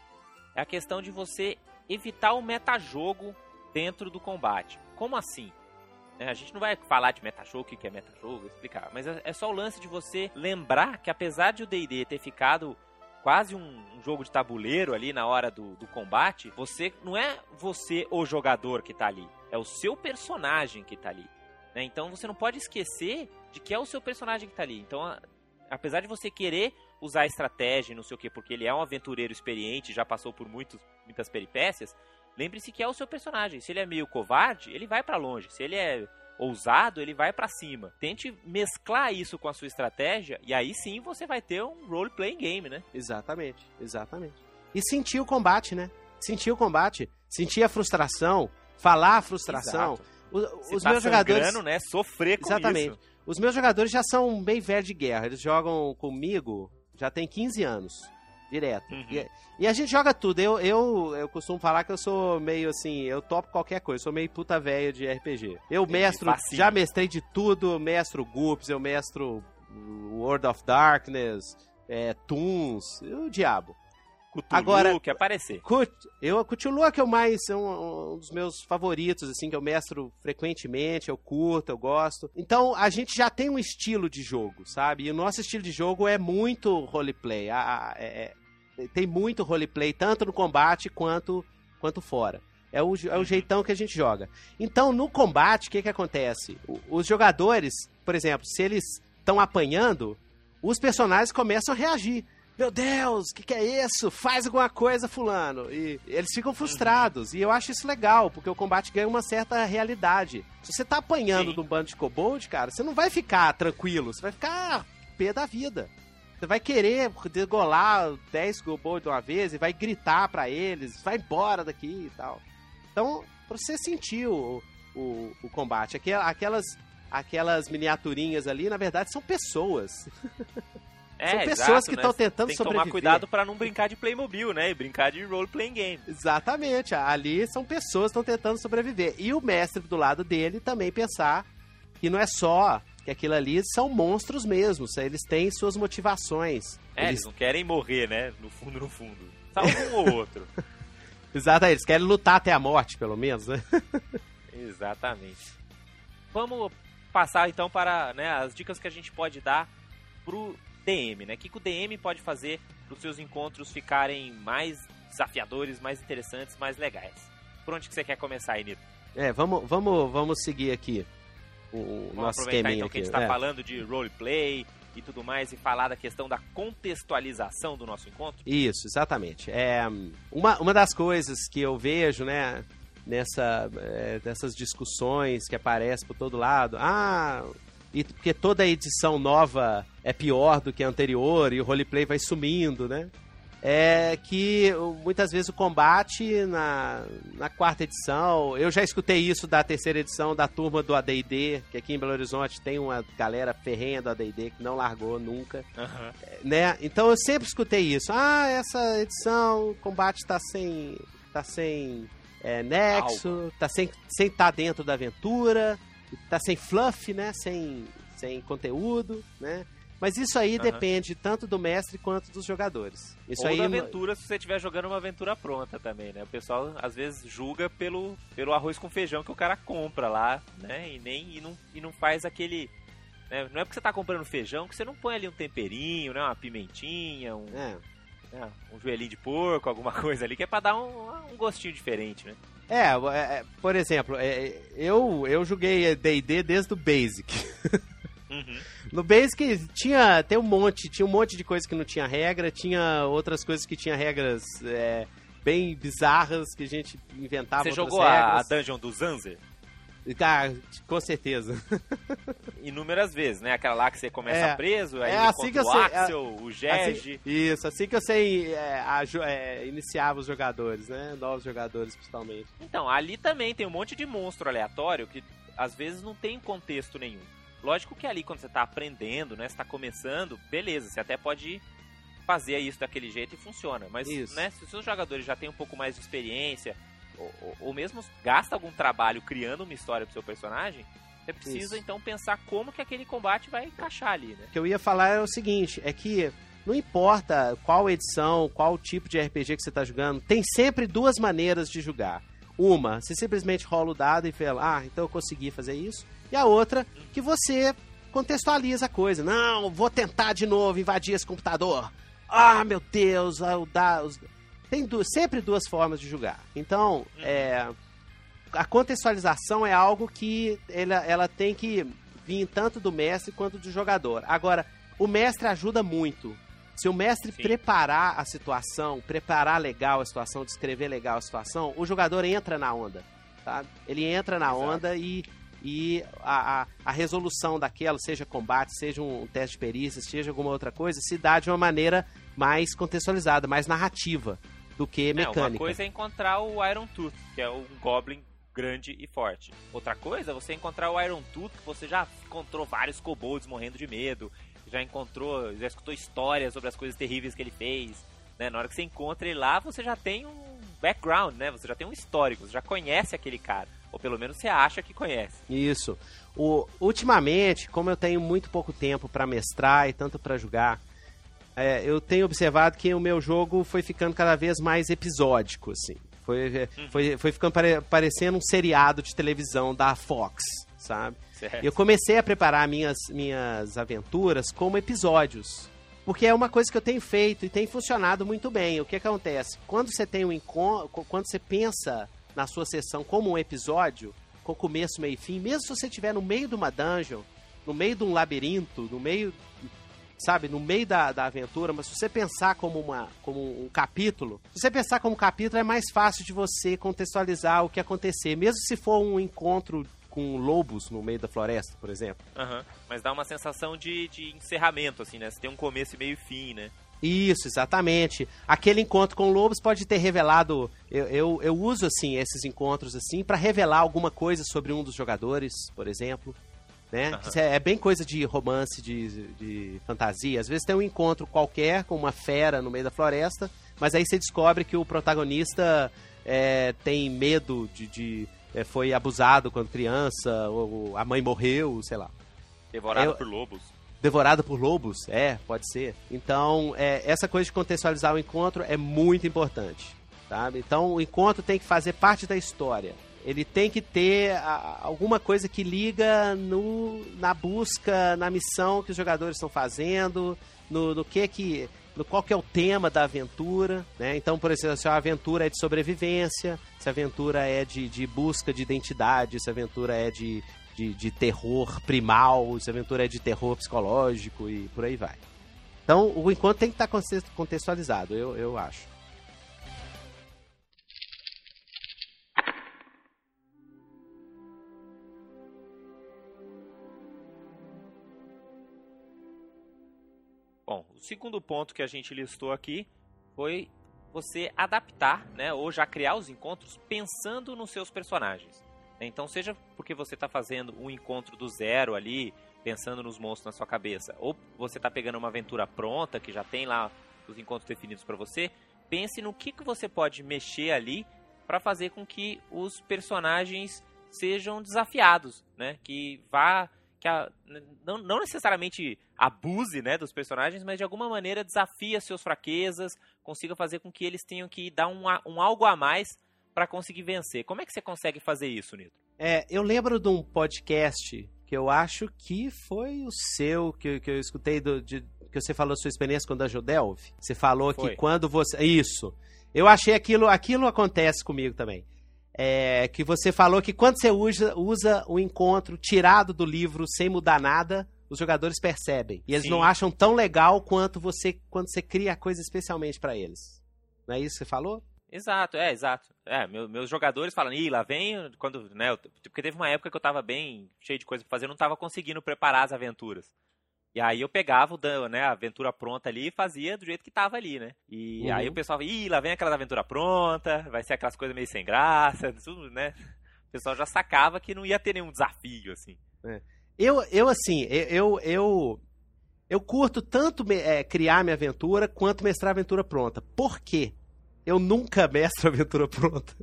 Speaker 2: é a questão de você evitar o metajogo dentro do combate. Como assim? Né, A gente não vai falar de metajogo, o que é metajogo, explicar, mas é é só o lance de você lembrar que apesar de o D&D ter ficado quase um, jogo de tabuleiro ali na hora do, do combate, você não é você o jogador que tá ali, é o seu personagem que tá ali. né? Então você não pode esquecer de que é o seu personagem que tá ali. Então, a- apesar de você querer usar estratégia não sei o que, porque ele é um aventureiro experiente, já passou por muitos, muitas peripécias, lembre-se que é o seu personagem. Se ele é meio covarde, ele vai pra longe. Se ele é ousado, ele vai pra cima. Tente mesclar isso com a sua estratégia e aí sim você vai ter um role-playing game, né?
Speaker 3: Exatamente, exatamente. E sentir o combate, né? Sentir o combate, sentir a frustração, falar a frustração.
Speaker 2: Exato.
Speaker 3: O-
Speaker 2: Se
Speaker 3: os
Speaker 2: tá
Speaker 3: meus jogadores.
Speaker 2: né? Sofrer com
Speaker 3: Exatamente.
Speaker 2: isso.
Speaker 3: Os meus jogadores já são bem velhos de guerra. Eles jogam comigo já tem 15 anos. Direto.
Speaker 2: Uhum.
Speaker 3: E, e a gente joga tudo. Eu, eu, eu costumo falar que eu sou meio assim, eu topo qualquer coisa, sou meio puta velha de RPG. Eu mestro,
Speaker 2: facinho.
Speaker 3: já mestrei de tudo, eu mestro GUPS, eu mestro World of Darkness, é, Toons, o diabo.
Speaker 2: Cthulhu,
Speaker 3: Agora-
Speaker 2: que aparecer.
Speaker 3: Cut, eu, Cthulhu é que eu mais, é um, um dos meus favoritos, assim, que eu mestro frequentemente, eu curto, eu gosto. Então, a gente já tem um estilo de jogo, sabe? E o nosso estilo de jogo é muito roleplay. A- a- é- é- tem muito roleplay, tanto no combate quanto, quanto fora. É o, é o jeitão que a gente joga. Então, no combate, o que que acontece? O- os jogadores, por exemplo, se eles estão apanhando, os personagens começam a reagir. Meu Deus, o que, que é isso? Faz alguma coisa, fulano. E eles ficam frustrados. E eu acho isso legal, porque o combate ganha uma certa realidade. Se você tá apanhando
Speaker 2: Sim.
Speaker 3: de um bando de kobold, cara, você não vai ficar tranquilo. Você vai ficar pé da vida. Você vai querer degolar 10 kobold de uma vez e vai gritar pra eles, vai embora daqui e tal. Então, pra você sentir o, o, o combate. Aquela- Aquelas, aquelas miniaturinhas ali, na verdade, são pessoas. <laughs>
Speaker 2: É,
Speaker 3: São pessoas
Speaker 2: exato,
Speaker 3: que
Speaker 2: né?
Speaker 3: estão tentando
Speaker 2: Tem que tomar
Speaker 3: sobreviver.
Speaker 2: cuidado pra não brincar de Playmobil, né? E brincar de role-playing game.
Speaker 3: Exatamente, ali são pessoas que estão tentando sobreviver. E o mestre do lado dele também pensar que não é só que aquilo ali são monstros mesmos, eles têm suas motivações.
Speaker 2: É, eles
Speaker 3: eles,
Speaker 2: não querem morrer, né? No fundo, no fundo. Salvo um <laughs> ou outro. <laughs>
Speaker 3: exatamente, eles querem lutar até a morte, pelo menos, né? <laughs>
Speaker 2: Exatamente. Vamos passar então para né, as dicas que a gente pode dar pro DM, né? O que, que o DM pode fazer para os seus encontros ficarem mais desafiadores, mais interessantes, mais legais. Por onde que você quer começar aí, Nito?
Speaker 3: É, vamos, vamos, vamos seguir aqui o, o
Speaker 2: Vamos
Speaker 3: nosso
Speaker 2: aproveitar então que a
Speaker 3: aqui.
Speaker 2: gente está
Speaker 3: é.
Speaker 2: falando de roleplay e tudo mais e falar da questão da contextualização do nosso encontro.
Speaker 3: Isso, exatamente. É, uma, uma das coisas que eu vejo, né, nessa, é, dessas discussões que aparecem por todo lado, ah, e porque toda edição nova é pior do que a anterior e o roleplay vai sumindo, né? É que muitas vezes o combate na, na quarta edição, eu já escutei isso da terceira edição da turma do AD&D, que aqui em Belo Horizonte tem uma galera ferrenha do AD&D que não largou nunca né? Então eu sempre escutei isso. Ah, essa edição, o combate tá sem. tá sem é, nexo, tá sem sem tá dentro da aventura, tá sem fluff, né? Sem, sem conteúdo, né? Mas isso aí
Speaker 2: Aham.
Speaker 3: depende tanto do mestre quanto dos jogadores. Isso
Speaker 2: Ou
Speaker 3: aí
Speaker 2: da aventura se você estiver jogando uma aventura pronta também, né? O pessoal às vezes julga pelo, pelo arroz com feijão que o cara compra lá, né? E nem e não, e não faz aquele. né? Não é porque você tá comprando feijão que você não põe ali um temperinho, né? Uma pimentinha, um,
Speaker 3: É.
Speaker 2: né? um joelhinho de porco, alguma <laughs> coisa ali, que é pra dar um, um gostinho diferente, né?
Speaker 3: É, é, é, por exemplo, é, eu, eu joguei D&D desde o Basic. <laughs>
Speaker 2: Uhum.
Speaker 3: No Basic tinha tem um monte, tinha um monte de coisa que não tinha regra, tinha outras coisas que tinha regras é, bem bizarras que a gente inventava
Speaker 2: Você jogou a, a
Speaker 3: regras.
Speaker 2: Dungeon do Zanzer?
Speaker 3: Ah, com certeza. <laughs>
Speaker 2: Inúmeras vezes, né? Aquela lá que você começa
Speaker 3: É.
Speaker 2: preso, aí
Speaker 3: É assim que eu
Speaker 2: o
Speaker 3: sei, é-
Speaker 2: Axel, o Gege.
Speaker 3: Assim- isso, assim que eu sei é, aju- é, iniciava os jogadores, né? Novos jogadores, principalmente.
Speaker 2: Então, ali também tem um monte de monstro aleatório que às vezes não tem contexto nenhum. Lógico que ali quando você tá aprendendo, né, você tá começando, beleza, você até pode fazer isso daquele jeito e funciona. Mas, né, se os seus jogadores já têm um pouco mais de experiência, ou, ou- ou mesmo gasta algum trabalho criando uma história pro seu personagem, você precisa
Speaker 3: Isso.
Speaker 2: então pensar como que aquele combate vai encaixar ali, né?
Speaker 3: O que eu ia falar é o seguinte, é que não importa qual edição, qual tipo de RPG que você está jogando, tem sempre duas maneiras de jogar. Uma, você simplesmente rola o dado e fala, ah, então eu consegui fazer isso. E a outra, que você contextualiza a coisa. Não, vou tentar de novo invadir esse computador. Ah, meu Deus, tem du- sempre duas formas de jogar. Então, é, a contextualização é algo que ela, ela tem que vir tanto do mestre quanto do jogador. Agora, o mestre ajuda muito. Se o mestre
Speaker 2: Sim.
Speaker 3: preparar a situação, preparar legal a situação, descrever legal a situação, o jogador entra na onda, sabe? Ele entra na
Speaker 2: Exato.
Speaker 3: onda e, e a, a, a resolução daquela, seja combate, seja um teste de perícia, seja alguma outra coisa, se dá de uma maneira mais contextualizada, mais narrativa do que
Speaker 2: É,
Speaker 3: mecânica.
Speaker 2: uma coisa é encontrar o Iron Tooth, que é um Goblin grande e forte. Outra coisa é você encontrar o Iron Tooth, que você já encontrou vários kobolds morrendo de medo, já encontrou, já escutou histórias sobre as coisas terríveis que ele fez. Né? Na hora que você encontra ele lá, você já tem um background, né? Você já tem um histórico, você já conhece aquele cara. Ou pelo menos você acha que conhece.
Speaker 3: Isso. O, ultimamente, como eu tenho muito pouco tempo para mestrar e tanto para jogar, é, eu tenho observado que o meu jogo foi ficando cada vez mais episódico, assim. Foi, é, foi, foi ficando pare- parecendo um seriado de televisão da Fox, sabe?
Speaker 2: Certo?
Speaker 3: Eu comecei a preparar minhas, minhas aventuras como episódios. Porque é uma coisa que eu tenho feito e tem funcionado muito bem. O que acontece? Quando você tem um encontro, quando você pensa na sua sessão como um episódio, com começo, meio e fim, mesmo se você estiver no meio de uma dungeon, no meio de um labirinto, no meio, sabe, no meio da, da aventura, mas se você pensar como, uma, como um capítulo, se você pensar como capítulo, é mais fácil de você contextualizar o que acontecer, mesmo se for um encontro com lobos no meio da floresta, por exemplo.
Speaker 2: Aham. Mas dá uma sensação de, de encerramento, assim, né? Você tem um começo e meio e fim, né?
Speaker 3: Isso, exatamente. Aquele encontro com lobos pode ter revelado. Eu, eu, eu uso assim esses encontros assim para revelar alguma coisa sobre um dos jogadores, por exemplo. Né? Isso é, é bem coisa de romance, de, de fantasia. Às vezes tem um encontro qualquer com uma fera no meio da floresta, mas aí você descobre que o protagonista é, tem medo de. de é, foi abusado quando criança, ou a mãe morreu, sei lá.
Speaker 2: Devorado
Speaker 3: Eu-
Speaker 2: por lobos.
Speaker 3: Devorado por lobos? É, pode ser. Então, é, essa coisa de contextualizar o encontro é muito importante. Sabe? Então, o encontro tem que fazer parte da história. Ele tem que ter a- alguma coisa que liga no, na busca, na missão que os jogadores estão fazendo, no, no que que. No qual que é o tema da aventura, né? Então, por exemplo, se a aventura é de sobrevivência, se a aventura é de, de busca de identidade, se a aventura é de, de, de terror primal, se a aventura é de terror psicológico e por aí vai. Então, o encontro tem que estar conte- contextualizado, eu, eu acho.
Speaker 2: Bom, o segundo ponto que a gente listou aqui foi você adaptar, né, ou já criar os encontros pensando nos seus personagens. Então, seja porque você está fazendo um encontro do zero ali, pensando nos monstros na sua cabeça, ou você está pegando uma aventura pronta que já tem lá os encontros definidos para você, pense no que, que você pode mexer ali para fazer com que os personagens sejam desafiados, né? Que vá que a- não, não necessariamente abuse né, dos personagens, mas de alguma maneira desafie as suas fraquezas, consiga fazer com que eles tenham que dar um, um algo a mais para conseguir vencer. Como é que você consegue fazer isso, Nito?
Speaker 3: É, eu lembro de um podcast que eu acho que foi o seu, que, que eu escutei, do, de, que você falou sua experiência com o Dungeon Delve. Você falou
Speaker 2: Foi.
Speaker 3: que quando você... Isso. Eu achei aquilo, aquilo acontece comigo também. É, que você falou que quando você usa, usa o encontro tirado do livro sem mudar nada, os jogadores percebem. E eles
Speaker 2: Sim.
Speaker 3: não acham tão legal quanto você quando você cria a coisa especialmente pra eles. Não é isso que você falou?
Speaker 2: Exato, é, exato. É, meu- meus jogadores falam, ih, lá vem, quando, né, eu- porque teve uma época que eu tava bem cheio de coisa pra fazer, eu não tava conseguindo preparar as aventuras. E aí eu pegava o né, a aventura pronta ali e fazia do jeito que tava ali, né? E
Speaker 3: Uhum.
Speaker 2: aí o pessoal, ih, lá vem aquela aventura pronta, vai ser aquelas coisas meio sem graça, tudo, né? O pessoal já sacava que não ia ter nenhum desafio, assim.
Speaker 3: Eu, eu assim, eu, eu, eu, eu curto tanto é, criar minha aventura quanto mestrar a aventura pronta. Por quê? Eu nunca mestro a aventura pronta.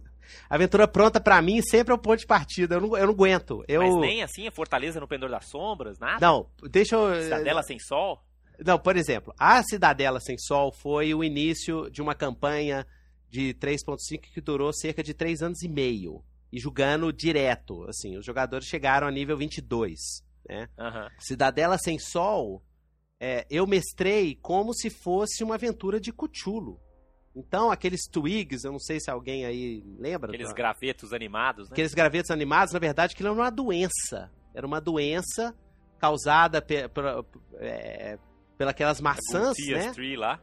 Speaker 3: A aventura pronta, pra mim, sempre é o ponto de partida. Eu não, eu não aguento. Eu...
Speaker 2: Mas nem assim, a Fortaleza no Pendor das Sombras, nada?
Speaker 3: Não, deixa eu.
Speaker 2: Cidadela Sem Sol?
Speaker 3: Não, por exemplo, a Cidadela Sem Sol foi o início de uma campanha de 3.5 que durou cerca de 3 anos e meio. E jogando direto, assim, os jogadores chegaram a nível 22, né?
Speaker 2: Aham.
Speaker 3: Cidadela Sem Sol, é, eu mestrei como se fosse uma aventura de Cthulhu. Então, aqueles twigs, eu não sei se alguém aí lembra.
Speaker 2: Aqueles
Speaker 3: tá?
Speaker 2: gravetos animados, né?
Speaker 3: Aqueles gravetos animados, na verdade, aquilo era uma doença. Era uma doença causada pe pela, é, pelas maçãs, né?
Speaker 2: Tree lá.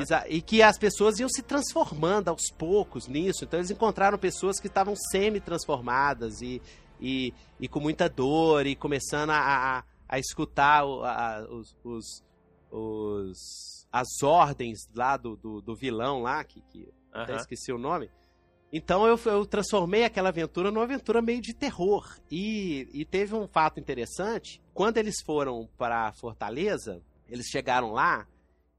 Speaker 3: Exa- E que as pessoas iam se transformando aos poucos nisso. Então eles encontraram pessoas que estavam semi-transformadas e, e, e com muita dor e começando a, a, a escutar o- a- os, os, os- as ordens lá do, do, do vilão lá, que, que até esqueci o nome. Então eu, eu transformei aquela aventura numa aventura meio de terror. E, e teve um fato interessante. Quando eles foram para Fortaleza, eles chegaram lá.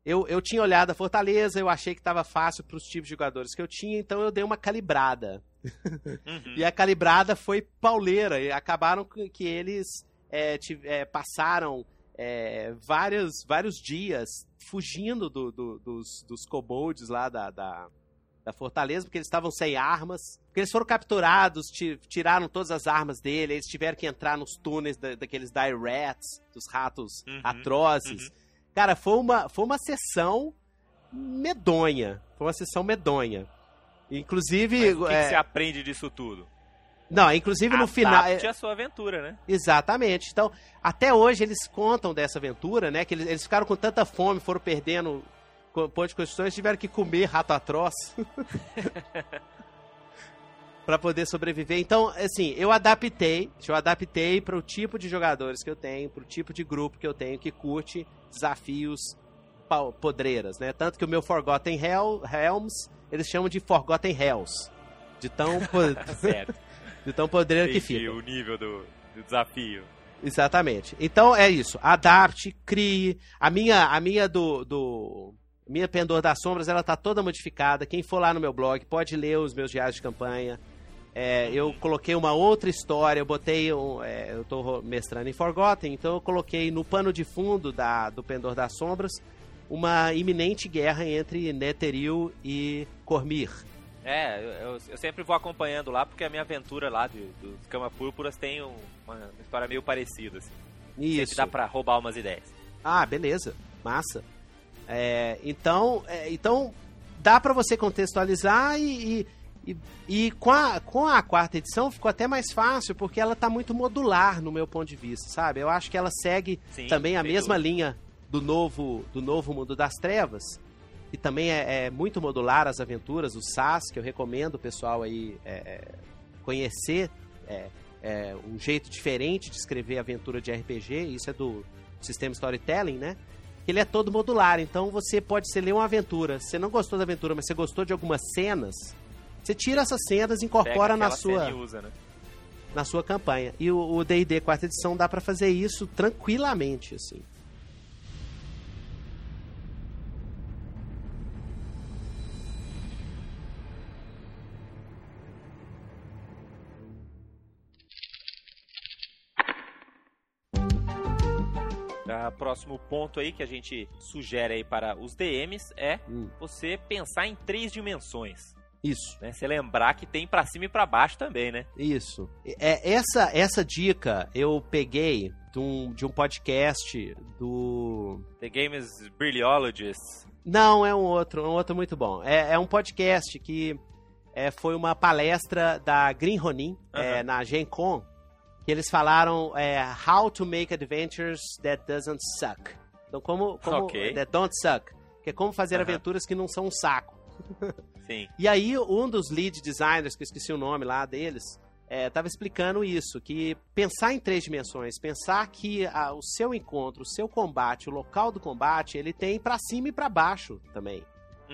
Speaker 3: Eu, eu tinha olhado a Fortaleza, eu achei que estava fácil para os tipos de jogadores que eu tinha, então eu dei uma calibrada.
Speaker 2: Uhum. <laughs>
Speaker 3: E a calibrada foi pauleira. E acabaram que, que eles é, tive- é, passaram é, vários, vários dias fugindo do- do- dos, dos kobolds lá da, da, da fortaleza, porque eles estavam sem armas. Porque eles foram capturados, ti- tiraram todas as armas dele, eles tiveram que entrar nos túneis da- daqueles dire rats, dos ratos
Speaker 2: Uhum,
Speaker 3: atrozes. Cara, foi uma, foi uma sessão medonha. Foi uma sessão medonha. Inclusive.
Speaker 2: Mas o que,
Speaker 3: é,
Speaker 2: que você aprende disso tudo?
Speaker 3: Não, inclusive no final.
Speaker 2: A sua aventura, né?
Speaker 3: Exatamente. Então, até hoje eles contam dessa aventura, né? Que eles, eles ficaram com tanta fome, foram perdendo co- ponto de constituição, eles tiveram que comer rato atroz. <laughs> Pra poder sobreviver. Então, assim, eu adaptei, eu adaptei para o tipo de jogadores que eu tenho, pro tipo de grupo que eu tenho que curte desafios podreiras, né? Tanto que o meu Forgotten Hell, Helms, eles chamam de Forgotten Hells. De tão, <laughs>
Speaker 2: Certo.
Speaker 3: De tão podreiro que fica.
Speaker 2: o nível do, do desafio.
Speaker 3: Exatamente. Então é isso. Adapte, crie. A minha, a minha do, do minha Pendor das Sombras, ela tá toda modificada. Quem for lá no meu blog pode ler os meus diários de campanha. É, eu coloquei uma outra história, eu botei um, é, eu tô mestrando em Forgotten, então eu coloquei no pano de fundo da, do Pendor das Sombras uma iminente guerra entre Netheril e Cormir.
Speaker 2: É, eu, eu- sempre vou acompanhando lá, porque a minha aventura lá de, dos Cama Púrpuras tem um- uma, história meio parecida, assim. Sempre
Speaker 3: Isso.
Speaker 2: dá pra roubar umas ideias.
Speaker 3: Ah, beleza. Massa. É, então, é, então dá pra você contextualizar e, e, e- e com, a, com a quarta edição ficou até mais fácil porque ela tá muito modular no meu ponto de vista, sabe? Eu acho que ela segue
Speaker 2: Sim,
Speaker 3: também a mesma
Speaker 2: dúvida.
Speaker 3: linha do novo do novo Mundo das Trevas, que também é, é muito modular as aventuras, o SAS, que eu recomendo o pessoal aí é, é, conhecer é, é, um jeito diferente de escrever aventura de RPG, isso é do sistema storytelling, né? Ele é todo modular, então você pode ser ler uma aventura. Você não gostou da aventura, mas você gostou de algumas cenas, você tira essas cenas e incorpora na sua
Speaker 2: e usa, né?
Speaker 3: na sua campanha. E o D&D quarta edição dá pra fazer isso tranquilamente, assim.
Speaker 2: Ah, próximo ponto aí que a gente sugere aí para os DMs é
Speaker 3: Hum.
Speaker 2: você pensar em três dimensões.
Speaker 3: Isso.
Speaker 2: Né? Você lembrar que tem pra cima e pra baixo também, né?
Speaker 3: Isso. É, essa, essa dica eu peguei de um, de um podcast do.
Speaker 2: The Games Brilliologists.
Speaker 3: Não, é um outro, um outro muito bom. É, é um podcast que é, foi uma palestra da Green Ronin é, na Gen Con, que eles falaram é, How to Make Adventures That Doesn't Suck. Então, como. como
Speaker 2: Ok.
Speaker 3: That Don't Suck. Que é como fazer
Speaker 2: Aham.
Speaker 3: aventuras que não são um saco. <laughs>
Speaker 2: Sim.
Speaker 3: E aí, um dos lead designers, que eu esqueci o nome lá deles, estava explicando isso, que pensar em três dimensões, pensar que ah, o seu encontro, o seu combate, o local do combate, ele tem pra cima e pra baixo também.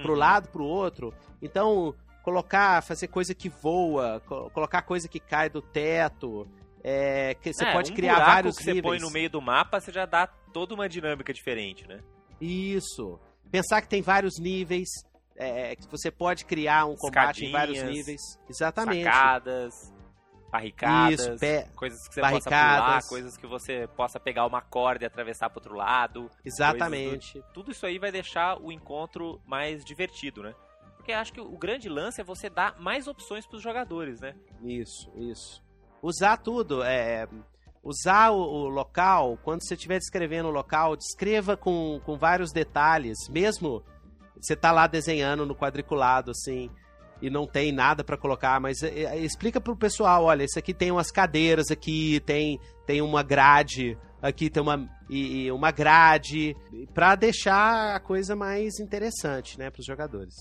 Speaker 3: Pro
Speaker 2: Uhum.
Speaker 3: lado, pro outro. Então, colocar, fazer coisa que voa, co- colocar coisa que cai do teto, é, que você
Speaker 2: É,
Speaker 3: pode
Speaker 2: um
Speaker 3: criar vários
Speaker 2: que você põe
Speaker 3: níveis.
Speaker 2: no meio do mapa, você já dá toda uma dinâmica diferente, né?
Speaker 3: Isso. Pensar que tem vários níveis, é, que você pode criar um combate em vários níveis. Exatamente.
Speaker 2: Sacadas, barricadas,
Speaker 3: Isso, pé-
Speaker 2: coisas que você possa pular, coisas que você possa pegar uma corda e atravessar pro outro lado.
Speaker 3: Exatamente.
Speaker 2: Tudo isso aí vai deixar o encontro mais divertido, né? Porque acho que o grande lance é você dar mais opções pros jogadores, né?
Speaker 3: Isso, isso. Usar tudo, é, usar o, o local, quando você estiver descrevendo o local, descreva com, com vários detalhes, mesmo você tá lá desenhando no quadriculado, assim, e não tem nada para colocar, mas é, é, explica pro pessoal, olha, isso aqui tem umas cadeiras aqui, tem, tem uma grade, aqui tem uma, e, e uma grade, para deixar a coisa mais interessante, né, pros jogadores.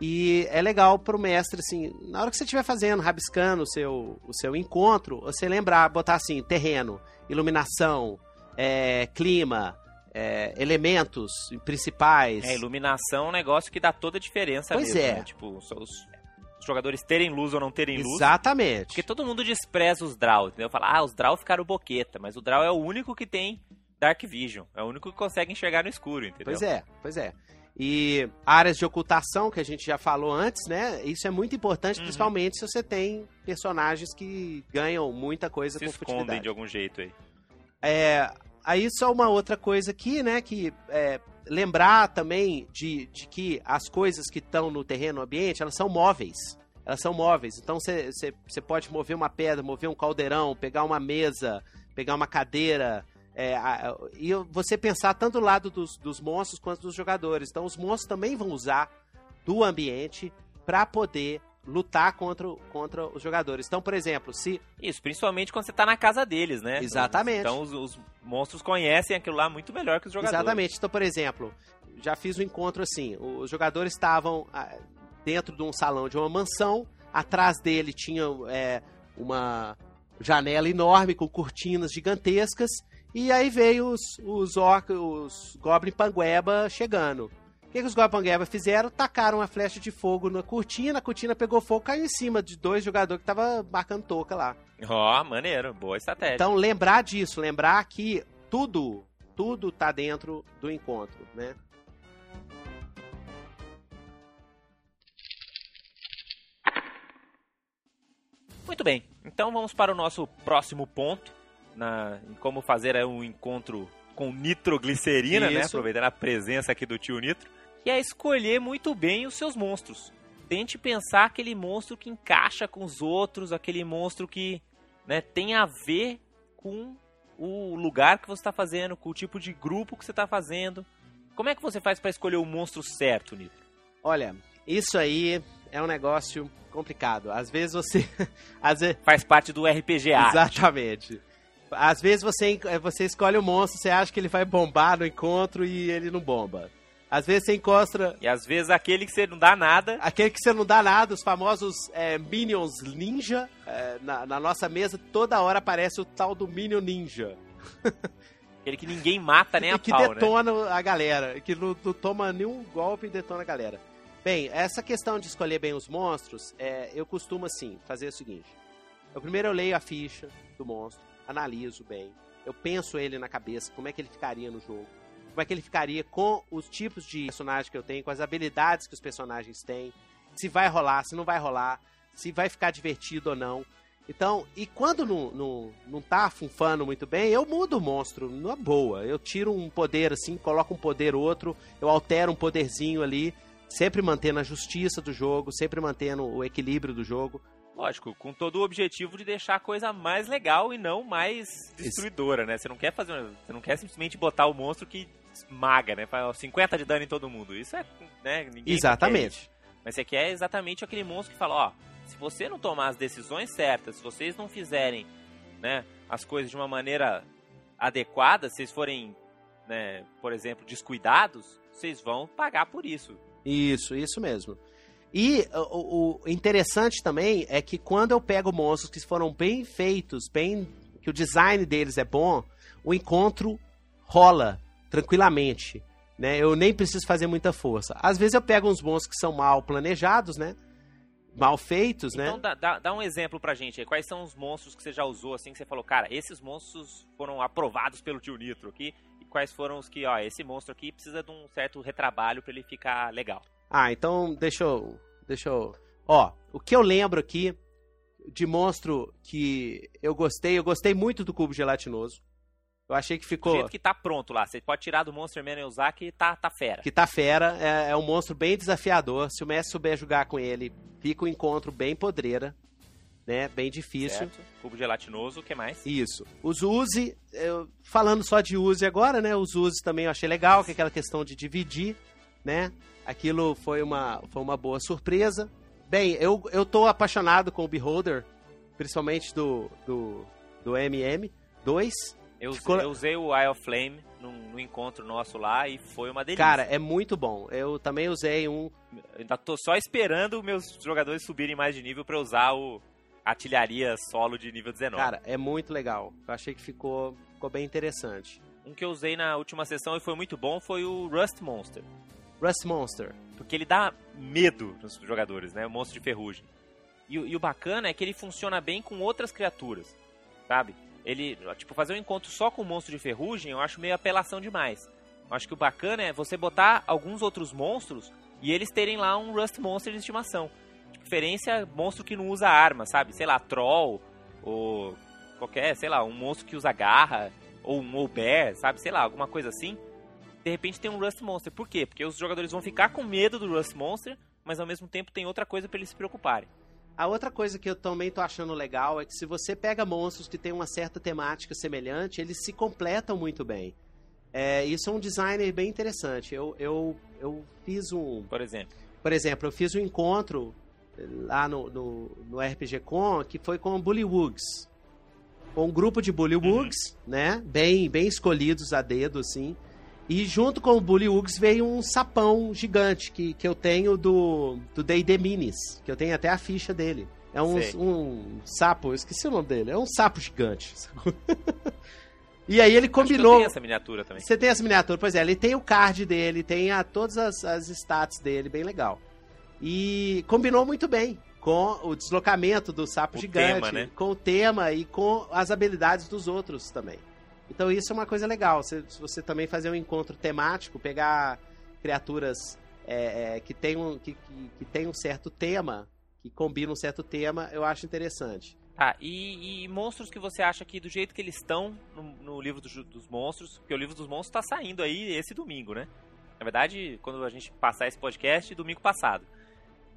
Speaker 3: E é legal pro mestre, assim, na hora que você estiver fazendo, rabiscando o seu, o seu encontro, você lembrar, botar assim, terreno, iluminação, é, clima, é, elementos principais.
Speaker 2: É, iluminação é um negócio que dá toda a diferença
Speaker 3: Pois
Speaker 2: mesmo,
Speaker 3: é.
Speaker 2: né? Tipo, os, os jogadores terem luz ou não terem luz.
Speaker 3: Exatamente.
Speaker 2: Porque todo mundo despreza os Draw, entendeu? Fala, ah, os Draw ficaram boqueta, mas o Draw é o único que tem Dark Vision. É o único que consegue enxergar no escuro, entendeu?
Speaker 3: Pois é, pois é. E áreas de ocultação, que a gente já falou antes, né? Isso é muito importante,
Speaker 2: Uhum.
Speaker 3: principalmente se você tem personagens que ganham muita coisa
Speaker 2: Se
Speaker 3: com
Speaker 2: escondem de algum jeito aí.
Speaker 3: É, aí só uma outra coisa aqui, né? Que é, lembrar também de, de que as coisas que estão no terreno, no ambiente, elas são móveis. Elas são móveis. Então você pode mover uma pedra, mover um caldeirão, pegar uma mesa, pegar uma cadeira. É, a- e você pensar tanto do lado dos, dos monstros quanto dos jogadores. Então os monstros também vão usar do ambiente para poder lutar contra, contra os jogadores. Então, por exemplo, se
Speaker 2: Isso, principalmente quando você tá na casa deles, né?
Speaker 3: Exatamente.
Speaker 2: Então os, os monstros conhecem aquilo lá muito melhor que os jogadores.
Speaker 3: Exatamente. Então, por exemplo, já fiz um encontro assim: os jogadores estavam ah, dentro de um salão de uma mansão, atrás dele tinha é, uma janela enorme com cortinas gigantescas, E aí veio os, os, orc, os Goblin Pangueba chegando. O que, que os Goblin Pangueba fizeram? Tacaram uma flecha de fogo na cortina, a cortina pegou fogo caiu em cima de dois jogadores que estavam marcando toca lá.
Speaker 2: Ó, maneiro, boa estratégia.
Speaker 3: Então lembrar disso, lembrar que tudo, tudo tá dentro do encontro, né?
Speaker 2: Muito bem, então vamos para o nosso próximo ponto, na, em como fazer um encontro com nitroglicerina, né?
Speaker 3: Isso.
Speaker 2: Aproveitando a presença aqui do tio Nitro. Que é escolher muito bem os seus monstros. Tente pensar aquele monstro que encaixa com os outros, aquele monstro que né, tem a ver com o lugar que você está fazendo, com o tipo de grupo que você está fazendo. Como é que você faz para escolher o monstro certo, Nitro?
Speaker 3: Olha, isso aí é um negócio complicado. Às vezes você. <laughs> às vezes,
Speaker 2: Faz parte do RPG Art.
Speaker 3: Exatamente. Às vezes você, você escolhe o monstro, você acha que ele vai bombar no encontro e ele não bomba. Às vezes você encontra
Speaker 2: E às vezes aquele que você não dá nada,
Speaker 3: aquele que você não dá nada, os famosos é, Minions Ninja. É, na, na nossa mesa, toda hora aparece o tal do Minion Ninja. <laughs>
Speaker 2: aquele que ninguém mata nem
Speaker 3: e
Speaker 2: a
Speaker 3: que
Speaker 2: pau, né?
Speaker 3: detona a galera, que não, não toma nenhum golpe e detona a galera. Bem, essa questão de escolher bem os monstros, é, eu costumo assim fazer o seguinte: eu primeiro eu leio a ficha do monstro, analiso bem, eu penso ele na cabeça, como é que ele ficaria no jogo, como é que ele ficaria com os tipos de personagem que eu tenho, com as habilidades que os personagens têm, se vai rolar, se não vai rolar, se vai ficar divertido ou não. Então, e quando não, não, não tá funfando muito bem, eu mudo o monstro, numa boa. Eu tiro um poder assim, coloco um poder outro, eu altero um poderzinho ali, sempre mantendo a justiça do jogo, sempre mantendo o equilíbrio do jogo.
Speaker 2: Lógico, com todo o objetivo de deixar a coisa mais legal e não mais destruidora, né? Você não quer fazer, você não quer simplesmente botar o monstro que esmaga, né? Faz 50 de dano em todo mundo. Isso é, né? Quer.
Speaker 3: Exatamente.
Speaker 2: Mas você quer exatamente aquele monstro que fala, ó, se você não tomar as decisões certas, se vocês não fizerem, né, as coisas de uma maneira adequada, se vocês forem, né, por exemplo, descuidados, vocês vão pagar por isso.
Speaker 3: Isso, isso mesmo. E o, o interessante também é que quando eu pego monstros que foram bem feitos, bem que o design deles é bom, o encontro rola tranquilamente. Né? Eu nem preciso fazer muita força. Às vezes eu pego uns monstros que são mal planejados, né? Mal feitos, né?
Speaker 2: Então dá, dá, dá um exemplo pra gente aí. Quais são os monstros que você já usou, assim, que você falou, cara, esses monstros foram aprovados pelo tio Nitro aqui. E quais foram os que, ó, esse monstro aqui precisa de um certo retrabalho pra ele ficar legal.
Speaker 3: Ah, então deixa eu. Deixa eu. Ó, o que eu lembro aqui de monstro que eu gostei, eu gostei muito do cubo gelatinoso. Eu achei que
Speaker 2: Do
Speaker 3: ficou.
Speaker 2: jeito que tá pronto lá. Você pode tirar do Monster Man e usar que tá, tá fera.
Speaker 3: Que tá fera, é, é um monstro bem desafiador. Se o mestre souber jogar com ele, fica um encontro bem podreira, né? Bem difícil.
Speaker 2: Certo? Cubo gelatinoso, o que mais?
Speaker 3: Isso. Os Uzi, eu, falando só de Uzi agora, né? Os Uzi também eu achei legal, que é aquela questão de dividir, né? Aquilo foi uma, foi uma boa surpresa. Bem, eu, eu tô apaixonado com o Beholder, principalmente do, do, do MM2.
Speaker 2: Eu,
Speaker 3: Ficou-
Speaker 2: eu usei o Eye of Flame num, num encontro nosso lá e foi uma delícia.
Speaker 3: Cara, é muito bom. Eu também usei um.
Speaker 2: Ainda tô só esperando meus jogadores subirem mais de nível pra usar o artilharia solo de nível 19.
Speaker 3: Cara, é muito legal. Eu achei que ficou, ficou bem interessante.
Speaker 2: Um que eu usei na última sessão e foi muito bom foi o Rust Monster.
Speaker 3: Rust Monster.
Speaker 2: Porque ele dá medo nos jogadores, né? O monstro de ferrugem. E, e o bacana é que ele funciona bem com outras criaturas, sabe? Ele, tipo, fazer um encontro só com o monstro de ferrugem eu acho meio apelação demais. Eu acho que o bacana é você botar alguns outros monstros e eles terem lá um Rust Monster de estimação. De preferência, monstro que não usa arma, sabe? Sei lá, Troll, ou qualquer, sei lá, um monstro que usa garra, ou um Owlbear, sabe? Sei lá, alguma coisa assim de repente tem um Rust Monster. Por quê? Porque os jogadores vão ficar com medo do Rust Monster, mas ao mesmo tempo tem outra coisa pra eles se preocuparem.
Speaker 3: A outra coisa que eu também tô achando legal é que se você pega monstros que têm uma certa temática semelhante, eles se completam muito bem. É, isso é um designer bem interessante. Eu, eu, eu fiz um.
Speaker 2: Por exemplo,
Speaker 3: Por exemplo, eu fiz um encontro lá no, no, no RPG Con que foi com Bullywugs. Com um grupo de Bullywugs, né? Bem, bem escolhidos a dedo, assim. E junto com o Bullywugs veio um sapão gigante que, que eu tenho do do D&D Minis, que eu tenho até a ficha dele. É um, um sapo, eu esqueci o nome dele, é um sapo gigante. <laughs> E aí ele
Speaker 2: Acho
Speaker 3: combinou.
Speaker 2: tenho essa miniatura também.
Speaker 3: Você tem essa miniatura, pois é, ele tem o card dele, tem a, todas as, as stats dele, bem legal. E combinou muito bem com o deslocamento do sapo
Speaker 2: O
Speaker 3: gigante,
Speaker 2: tema, né?
Speaker 3: com o tema e com as habilidades dos outros também. Então isso é uma coisa legal. Se, se você também fazer um encontro temático, pegar criaturas é, é, que, tem um, que, que, que tem um certo tema, que combinam um certo tema, eu acho interessante.
Speaker 2: Tá, e, e monstros que você acha que do jeito que eles estão no, no livro do dos monstros, porque o livro dos monstros tá saindo aí esse domingo, né? Na verdade, quando a gente passar esse podcast, domingo passado.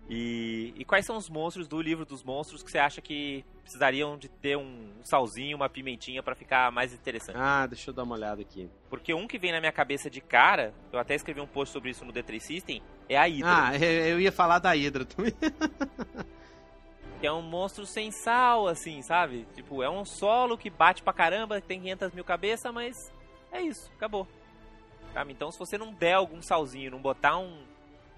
Speaker 2: E, e quais são os monstros do livro dos monstros que você acha que precisariam de ter um, salzinho, uma pimentinha pra ficar mais interessante?
Speaker 3: Ah, deixa eu dar uma olhada aqui.
Speaker 2: Porque um que vem na minha cabeça de cara, eu até escrevi um post sobre isso no D3 System, é a Hydra.
Speaker 3: Ah, eu eu ia falar da Hydra também. <laughs>
Speaker 2: Que é um monstro sem sal, assim, sabe? Tipo, é um solo que bate pra caramba, tem 500 mil cabeças, mas é isso, acabou. Sabe? Então, se você não der algum salzinho, não botar um.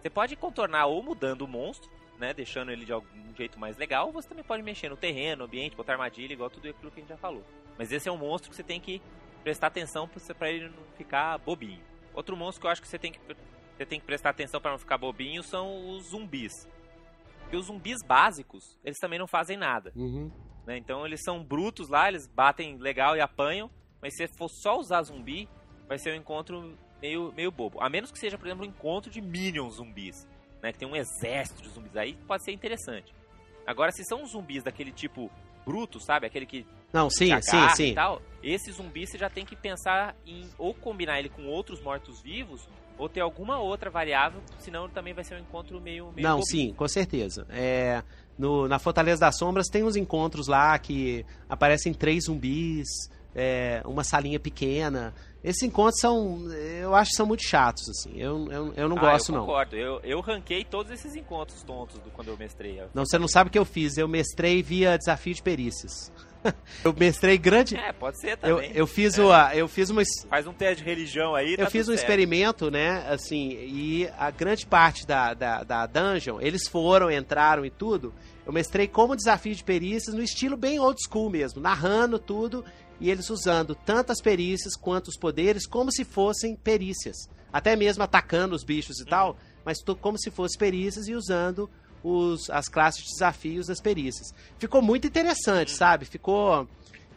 Speaker 2: Você pode contornar ou mudando o monstro, né? Deixando ele de algum jeito mais legal, ou você também pode mexer no terreno, no ambiente, botar armadilha, igual tudo aquilo que a gente já falou. Mas esse é um monstro que você tem que prestar atenção pra ele não ficar bobinho. Outro monstro que eu acho que você tem que, você tem que prestar atenção pra não ficar bobinho são os zumbis. Porque os zumbis básicos, eles também não fazem nada.
Speaker 3: Uhum.
Speaker 2: né? Então eles são brutos lá, eles batem legal e apanham. Mas se for só usar zumbi, vai ser um encontro meio, meio bobo. A menos que seja, por exemplo, um encontro de minions zumbis. Né? Que tem um exército de zumbis aí, pode ser interessante. Agora, se são zumbis daquele tipo bruto, sabe? Aquele que
Speaker 3: Não, sim, sim, sim.
Speaker 2: e tal. Esse zumbi você já tem que pensar em ou combinar ele com outros mortos-vivos, ou ter alguma outra variável, senão também vai ser um encontro meio, meio
Speaker 3: Não,
Speaker 2: bobinho.
Speaker 3: sim, com certeza. É, no, na Fortaleza das Sombras tem uns encontros lá que aparecem três zumbis, é, uma salinha pequena. Esses encontros são, eu acho que são muito chatos, assim. Eu, eu, eu não
Speaker 2: Ah,
Speaker 3: gosto,
Speaker 2: eu
Speaker 3: não.
Speaker 2: concordo. Eu, eu ranquei todos esses encontros tontos do quando eu mestrei.
Speaker 3: Não, você não sabe o que eu fiz. Eu mestrei via desafio de perícias. <laughs> eu mestrei grande.
Speaker 2: É, pode ser
Speaker 3: Eu,
Speaker 2: também.
Speaker 3: eu fiz
Speaker 2: É.
Speaker 3: uma, eu fiz uma,
Speaker 2: Faz um teste de religião aí, tá
Speaker 3: Eu fiz um
Speaker 2: certo.
Speaker 3: experimento, né? Assim, e a grande parte da, da, da dungeon, eles foram, entraram e tudo. Eu mestrei como desafio de perícias no estilo bem old school mesmo, narrando tudo e eles usando tanto as perícias quanto os poderes como se fossem perícias. Até mesmo atacando os bichos e tal, mas como se fossem perícias e usando os, as classes de desafios das perícias. Ficou muito interessante, sabe? Ficou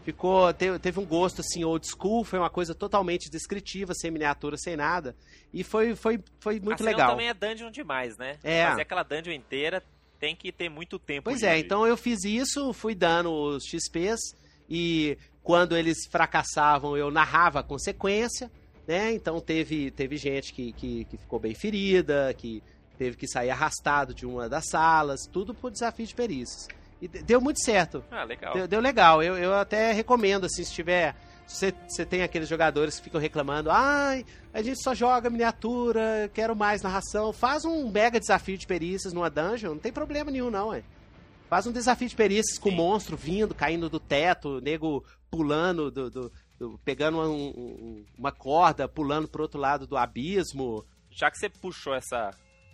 Speaker 3: ficou teve, teve um gosto assim old school, foi uma coisa totalmente descritiva, sem miniatura, sem nada, e foi foi foi muito
Speaker 2: Assim,
Speaker 3: legal.
Speaker 2: também é dungeon demais, né?
Speaker 3: É.
Speaker 2: Fazer aquela dungeon inteira tem que ter muito tempo.
Speaker 3: Pois é, então eu fiz isso, fui dando os XPs e quando eles fracassavam eu narrava a consequência, né? Então teve, teve gente que, que, que ficou bem ferida, que teve que sair arrastado de uma das salas, tudo por desafio de perícias. E de- deu muito certo.
Speaker 2: Ah, legal.
Speaker 3: Deu, deu legal. Eu, eu até recomendo, assim, se tiver. Se você, você tem aqueles jogadores que ficam reclamando, ai, a gente só joga miniatura, quero mais narração. Faz um mega desafio de perícias numa dungeon, não tem problema nenhum, não, é. Faz um desafio de perícias com o
Speaker 2: Sim.
Speaker 3: monstro vindo, caindo do teto, nego pulando, do, do- do- pegando uma, um- uma corda, pulando pro outro lado do abismo.
Speaker 2: Já que você puxou essa.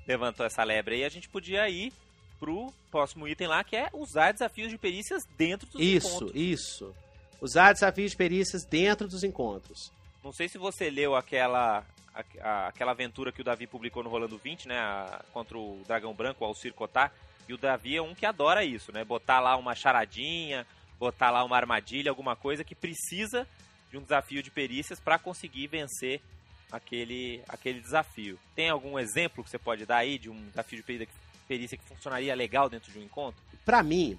Speaker 2: levantou essa lebre aí, a gente podia ir pro próximo item lá, que é usar desafios de perícias dentro dos
Speaker 3: Isso,
Speaker 2: encontros.
Speaker 3: isso. Usar desafios de perícias dentro dos encontros.
Speaker 2: Não sei se você leu aquela. a- a- aquela aventura que o Davi publicou no Rolando 20, né? a- contra o Dragão Branco, o Alcir Cotar. E o Davi é um que adora isso, né? Botar lá uma charadinha, botar lá uma armadilha, alguma coisa que precisa de um desafio de perícias para conseguir vencer aquele, aquele desafio. Tem algum exemplo que você pode dar aí de um desafio de perícia, que funcionaria legal dentro de um encontro?
Speaker 3: Pra mim,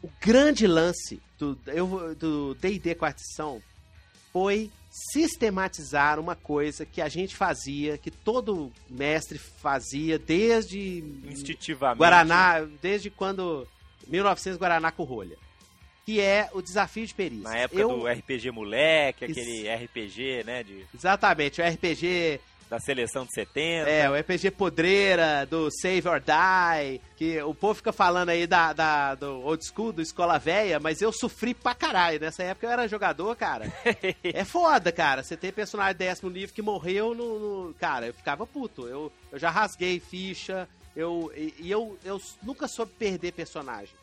Speaker 3: o grande lance do D&D quarta edição foi sistematizar uma coisa que a gente fazia, que todo mestre fazia desde
Speaker 2: Instintivamente.
Speaker 3: Guaraná, desde quando 1900 Guaraná com rolha, que é o desafio de perícia.
Speaker 2: Na época
Speaker 3: Eu-
Speaker 2: do RPG Moleque,
Speaker 3: Isso.
Speaker 2: aquele RPG, né? De,
Speaker 3: Exatamente, o RPG
Speaker 2: da seleção de 70.
Speaker 3: É, o RPG podreira, do Save or Die, que o povo fica falando aí da, da- do old school, do escola velha, mas eu sofri pra caralho. Nessa época eu era jogador, cara. <laughs> é foda, cara. Você tem personagem décimo nível que morreu no, no- Cara, eu ficava puto. Eu, eu já rasguei ficha, eu, e, e eu, eu nunca soube perder personagem.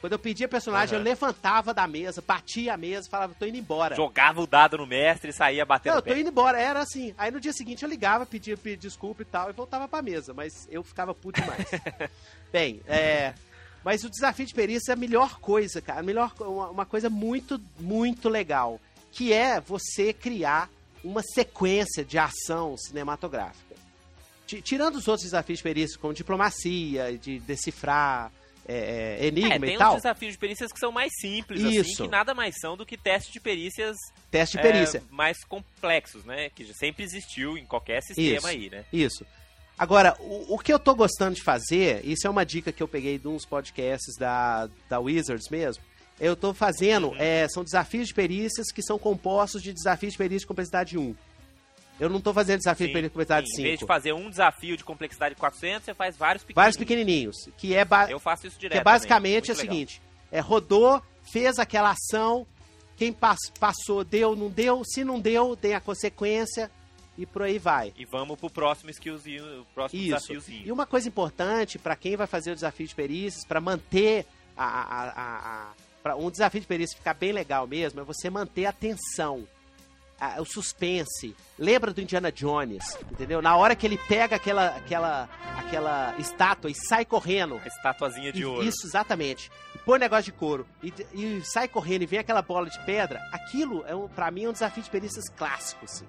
Speaker 3: Quando eu pedia personagem,
Speaker 2: Aham.
Speaker 3: eu levantava da mesa, batia a mesa, falava, tô indo embora.
Speaker 2: Jogava o dado no mestre e saía batendo
Speaker 3: Não, eu tô indo embora, era assim. Aí no dia seguinte eu ligava, pedia, pedia desculpa e tal, e voltava pra mesa, mas eu ficava puto demais. <laughs> Bem, é. Mas o desafio de perícia é a melhor coisa, cara. A melhor, uma, uma coisa muito, muito legal. Que é você criar uma sequência de ação cinematográfica. Ti- Tirando os outros desafios de perícia, como diplomacia, de decifrar é, é,
Speaker 2: É,
Speaker 3: enigma
Speaker 2: tem
Speaker 3: e
Speaker 2: uns
Speaker 3: tal,
Speaker 2: desafios de perícias que são mais simples, assim,
Speaker 3: Isso.
Speaker 2: que nada mais são do que testes de perícias
Speaker 3: teste de
Speaker 2: é,
Speaker 3: perícia.
Speaker 2: mais complexos, né? Que sempre existiu em qualquer sistema
Speaker 3: Isso.
Speaker 2: aí, né?
Speaker 3: Isso. Agora, o, o que eu tô gostando de fazer, isso é uma dica que eu peguei de uns podcasts da, da Wizards mesmo. Eu tô fazendo,
Speaker 2: Uhum.
Speaker 3: é, são desafios de perícias que são compostos de desafios de perícia de complexidade 1. Eu não tô fazendo desafio de
Speaker 2: Sim,
Speaker 3: de complexidade
Speaker 2: sim. Em vez de
Speaker 3: 5.
Speaker 2: fazer um desafio de complexidade 400, você faz vários pequenininhos.
Speaker 3: Vários pequenininhos. Que é, ba-
Speaker 2: Eu faço isso
Speaker 3: que
Speaker 2: direto
Speaker 3: é basicamente é o seguinte: é, rodou, fez aquela ação, quem pass- passou, deu, não deu. Se não deu, tem a consequência e por aí vai.
Speaker 2: E vamos pro próximo skillzinho, o próximo
Speaker 3: Isso.
Speaker 2: desafiozinho.
Speaker 3: E uma coisa importante para quem vai fazer o desafio de perícias, para manter a, a, a, a- pra um desafio de perícia ficar bem legal mesmo, é você manter a tensão, a- o suspense. Lembra do Indiana Jones, entendeu? Na hora que ele pega aquela, aquela, aquela estátua e sai correndo.
Speaker 2: A estatuazinha de
Speaker 3: E-
Speaker 2: ouro.
Speaker 3: Isso, exatamente. Põe um negócio de couro e, e sai correndo e vem aquela bola de pedra. Aquilo, é um, pra mim, é um desafio de perícias clássico, assim.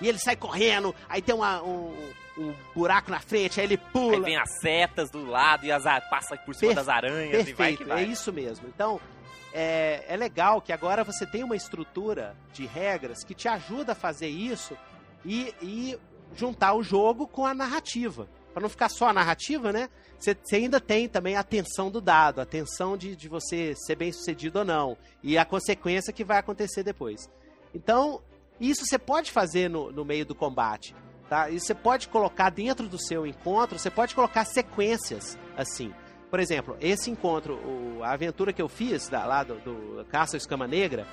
Speaker 3: E ele sai correndo, aí tem uma- um, um buraco na frente, aí ele
Speaker 2: Aí
Speaker 3: pula.
Speaker 2: vem as setas do lado e as passa por cima
Speaker 3: Per-
Speaker 2: das aranhas e vai que
Speaker 3: Perfeito,
Speaker 2: vai.
Speaker 3: é isso mesmo. Então, é, é legal que agora você tem uma estrutura de regras que te ajuda a fazer isso e, e juntar o jogo com a narrativa. Pra não ficar só a narrativa, né? Você ainda tem também a tensão do dado, a tensão de, de você ser bem sucedido ou não. E a consequência que vai acontecer depois. Então, isso você pode fazer no, no meio do combate. Tá? Isso você pode colocar dentro do seu encontro, você pode colocar sequências assim. Por exemplo, esse encontro, o- a aventura que eu fiz da, lá do, do Caça Escama Negra,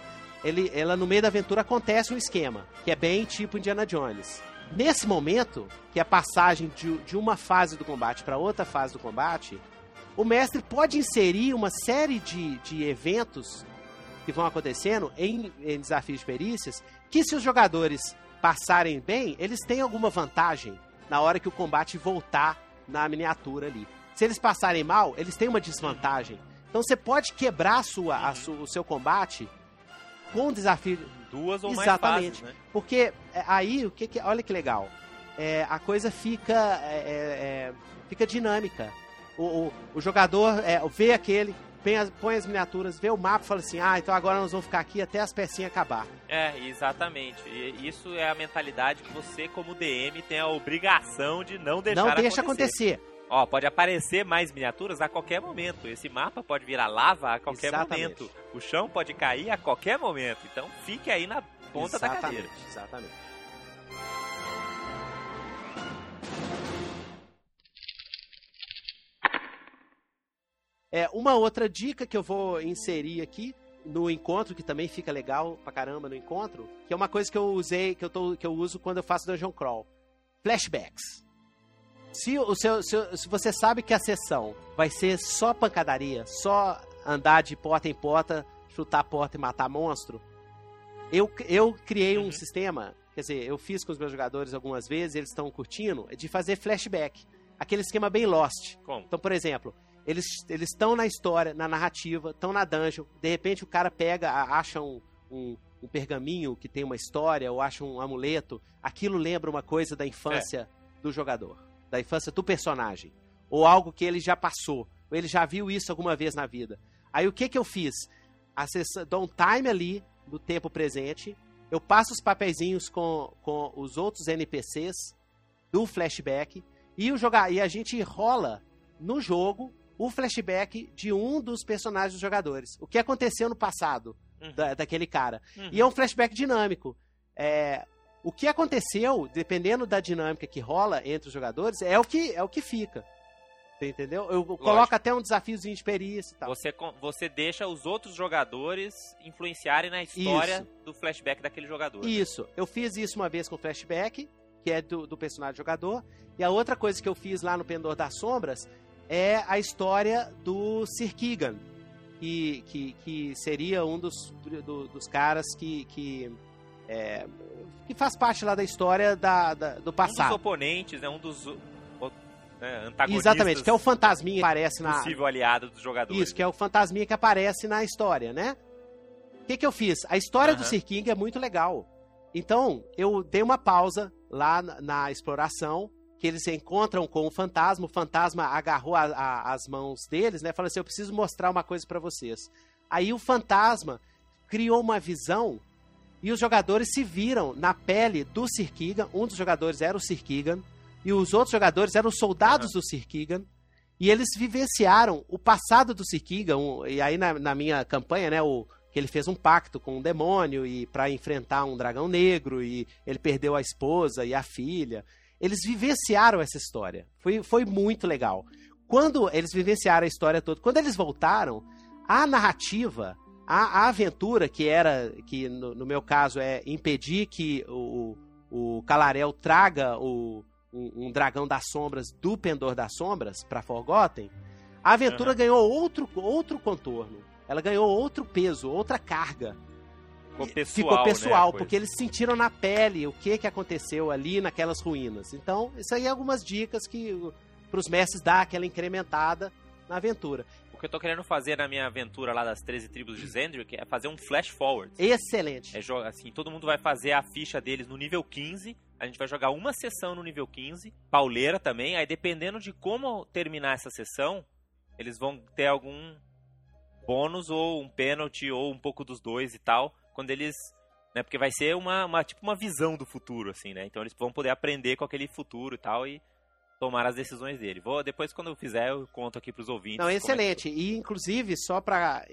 Speaker 3: ele, ela no meio da aventura acontece um esquema, que é bem tipo Indiana Jones. Nesse momento, que é a passagem de, de uma fase do combate para outra fase do combate, o mestre pode inserir uma série de, de eventos que vão acontecendo em, em desafios de perícias, que se os jogadores passarem bem, eles têm alguma vantagem na hora que o combate voltar na miniatura ali. Se eles passarem mal, eles têm uma desvantagem. Então você pode quebrar a sua, a su- o seu combate com o desafio.
Speaker 2: Duas ou
Speaker 3: Exatamente.
Speaker 2: mais fases, né?
Speaker 3: Porque é, aí, o que, que olha que legal. É, a coisa fica, é, é, é, fica dinâmica. O, o, o jogador é, vê aquele, põe as, põe as miniaturas, vê o mapa e fala assim: ah, então agora nós vamos ficar aqui até as pecinhas acabar.
Speaker 2: É, exatamente. E isso é a mentalidade que você, como DM, tem a obrigação de não deixar
Speaker 3: Não deixa acontecer.
Speaker 2: Ó, pode aparecer mais miniaturas a qualquer momento. Esse mapa pode virar lava a qualquer
Speaker 3: Exatamente.
Speaker 2: momento. O chão pode cair a qualquer momento. Então fique aí na ponta da cadeira.
Speaker 3: Exatamente, exatamente. É, uma outra dica que eu vou inserir aqui no encontro, que também fica legal pra caramba no encontro, que é uma coisa que eu usei, que eu, tô, que eu uso quando eu faço Dungeon Crawl. Flashbacks. Se, o seu, se, se você sabe que a sessão vai ser só pancadaria, só andar de porta em porta, chutar a porta e matar monstro, eu, eu criei um
Speaker 2: Uhum.
Speaker 3: sistema, quer dizer, eu fiz com os meus jogadores algumas vezes, eles estão curtindo, de fazer flashback. Aquele esquema bem Lost.
Speaker 2: Como?
Speaker 3: Então, por exemplo, eles eles estão na história, na narrativa, estão na dungeon, de repente o cara pega, acha um, um, um pergaminho que tem uma história, ou acha um amuleto, aquilo lembra uma coisa da infância do jogador, da infância do personagem, ou algo que ele já passou, ou ele já viu isso alguma vez na vida. Aí o que que eu fiz? A sessão, dou um time ali do tempo presente, eu passo os papeizinhos com, com os outros NPCs do flashback e, o jogar, e a gente rola no jogo o flashback de um dos personagens dos jogadores. O que aconteceu no passado
Speaker 2: Uhum.
Speaker 3: da- daquele cara.
Speaker 2: Uhum.
Speaker 3: E é um flashback dinâmico. É, o que aconteceu, dependendo da dinâmica que rola entre os jogadores, é o que, é o que fica. Você entendeu? Eu coloco até um desafiozinho de perícia e tal.
Speaker 2: Você, você deixa os outros jogadores influenciarem na história
Speaker 3: Isso.
Speaker 2: do flashback daquele jogador.
Speaker 3: Isso. Eu fiz isso uma vez com flashback, que é do, do personagem jogador. E a outra coisa que eu fiz lá no Pendor das Sombras é a história do Sir Keegan. que, que, que seria um dos, do- dos caras que, que, é, que faz parte lá da história da, da- do
Speaker 2: Um dos
Speaker 3: passado.
Speaker 2: oponentes, né? Um dos né, antagonistas.
Speaker 3: Exatamente, que é o fantasminha que aparece na,
Speaker 2: possível aliado dos jogadores.
Speaker 3: Isso, que é o fantasminha que aparece na história, né? O que, que eu fiz? A história do
Speaker 2: Aham.
Speaker 3: Sir King é muito legal. Então, eu dei uma pausa lá na, na exploração, que eles se encontram com o fantasma, o fantasma agarrou a- a- as mãos deles, né? Falou assim, eu preciso mostrar uma coisa pra vocês. Aí o fantasma criou uma visão e os jogadores se viram na pele do Sir Keegan. Um dos jogadores era o Sir Keegan e os outros jogadores eram os soldados do Sir Keegan. E eles vivenciaram o passado do Sir Keegan. um- e aí na, na minha campanha, né, o, que ele fez um pacto com um demônio e para enfrentar um dragão negro e ele perdeu a esposa e a filha. Eles vivenciaram essa história. Foi, foi muito legal. Quando eles vivenciaram a história toda, quando eles voltaram, a narrativa, a, a aventura que era, que no, no meu caso é impedir que o, o Calarel traga o, um, um dragão das sombras do Pendor das Sombras para Forgotten, a aventura
Speaker 2: Aham.
Speaker 3: ganhou outro, outro contorno. Ela ganhou outro peso, outra carga.
Speaker 2: Ficou pessoal,
Speaker 3: Ficou
Speaker 2: né,
Speaker 3: pessoal,
Speaker 2: coisa.
Speaker 3: porque eles sentiram na pele o que, que aconteceu ali naquelas ruínas. Então, isso aí é algumas dicas que para os mestres dar aquela incrementada na aventura.
Speaker 2: O que eu tô querendo fazer na minha aventura lá das 13 tribos de Zendrick é fazer um flash forward.
Speaker 3: Excelente.
Speaker 2: É jogar assim, todo mundo vai fazer a ficha deles no nível 15. A gente vai jogar uma sessão no nível 15, pauleira também. Aí dependendo de como terminar essa sessão, eles vão ter algum bônus ou um pênalti ou um pouco dos dois e tal, quando eles, né, porque vai ser uma, uma tipo uma visão do futuro assim, né? Então eles vão poder aprender com aquele futuro e tal e tomar as decisões dele. Vou depois quando eu fizer eu conto aqui pros ouvintes.
Speaker 3: Não,
Speaker 2: como é que
Speaker 3: excelente. E, inclusive, só para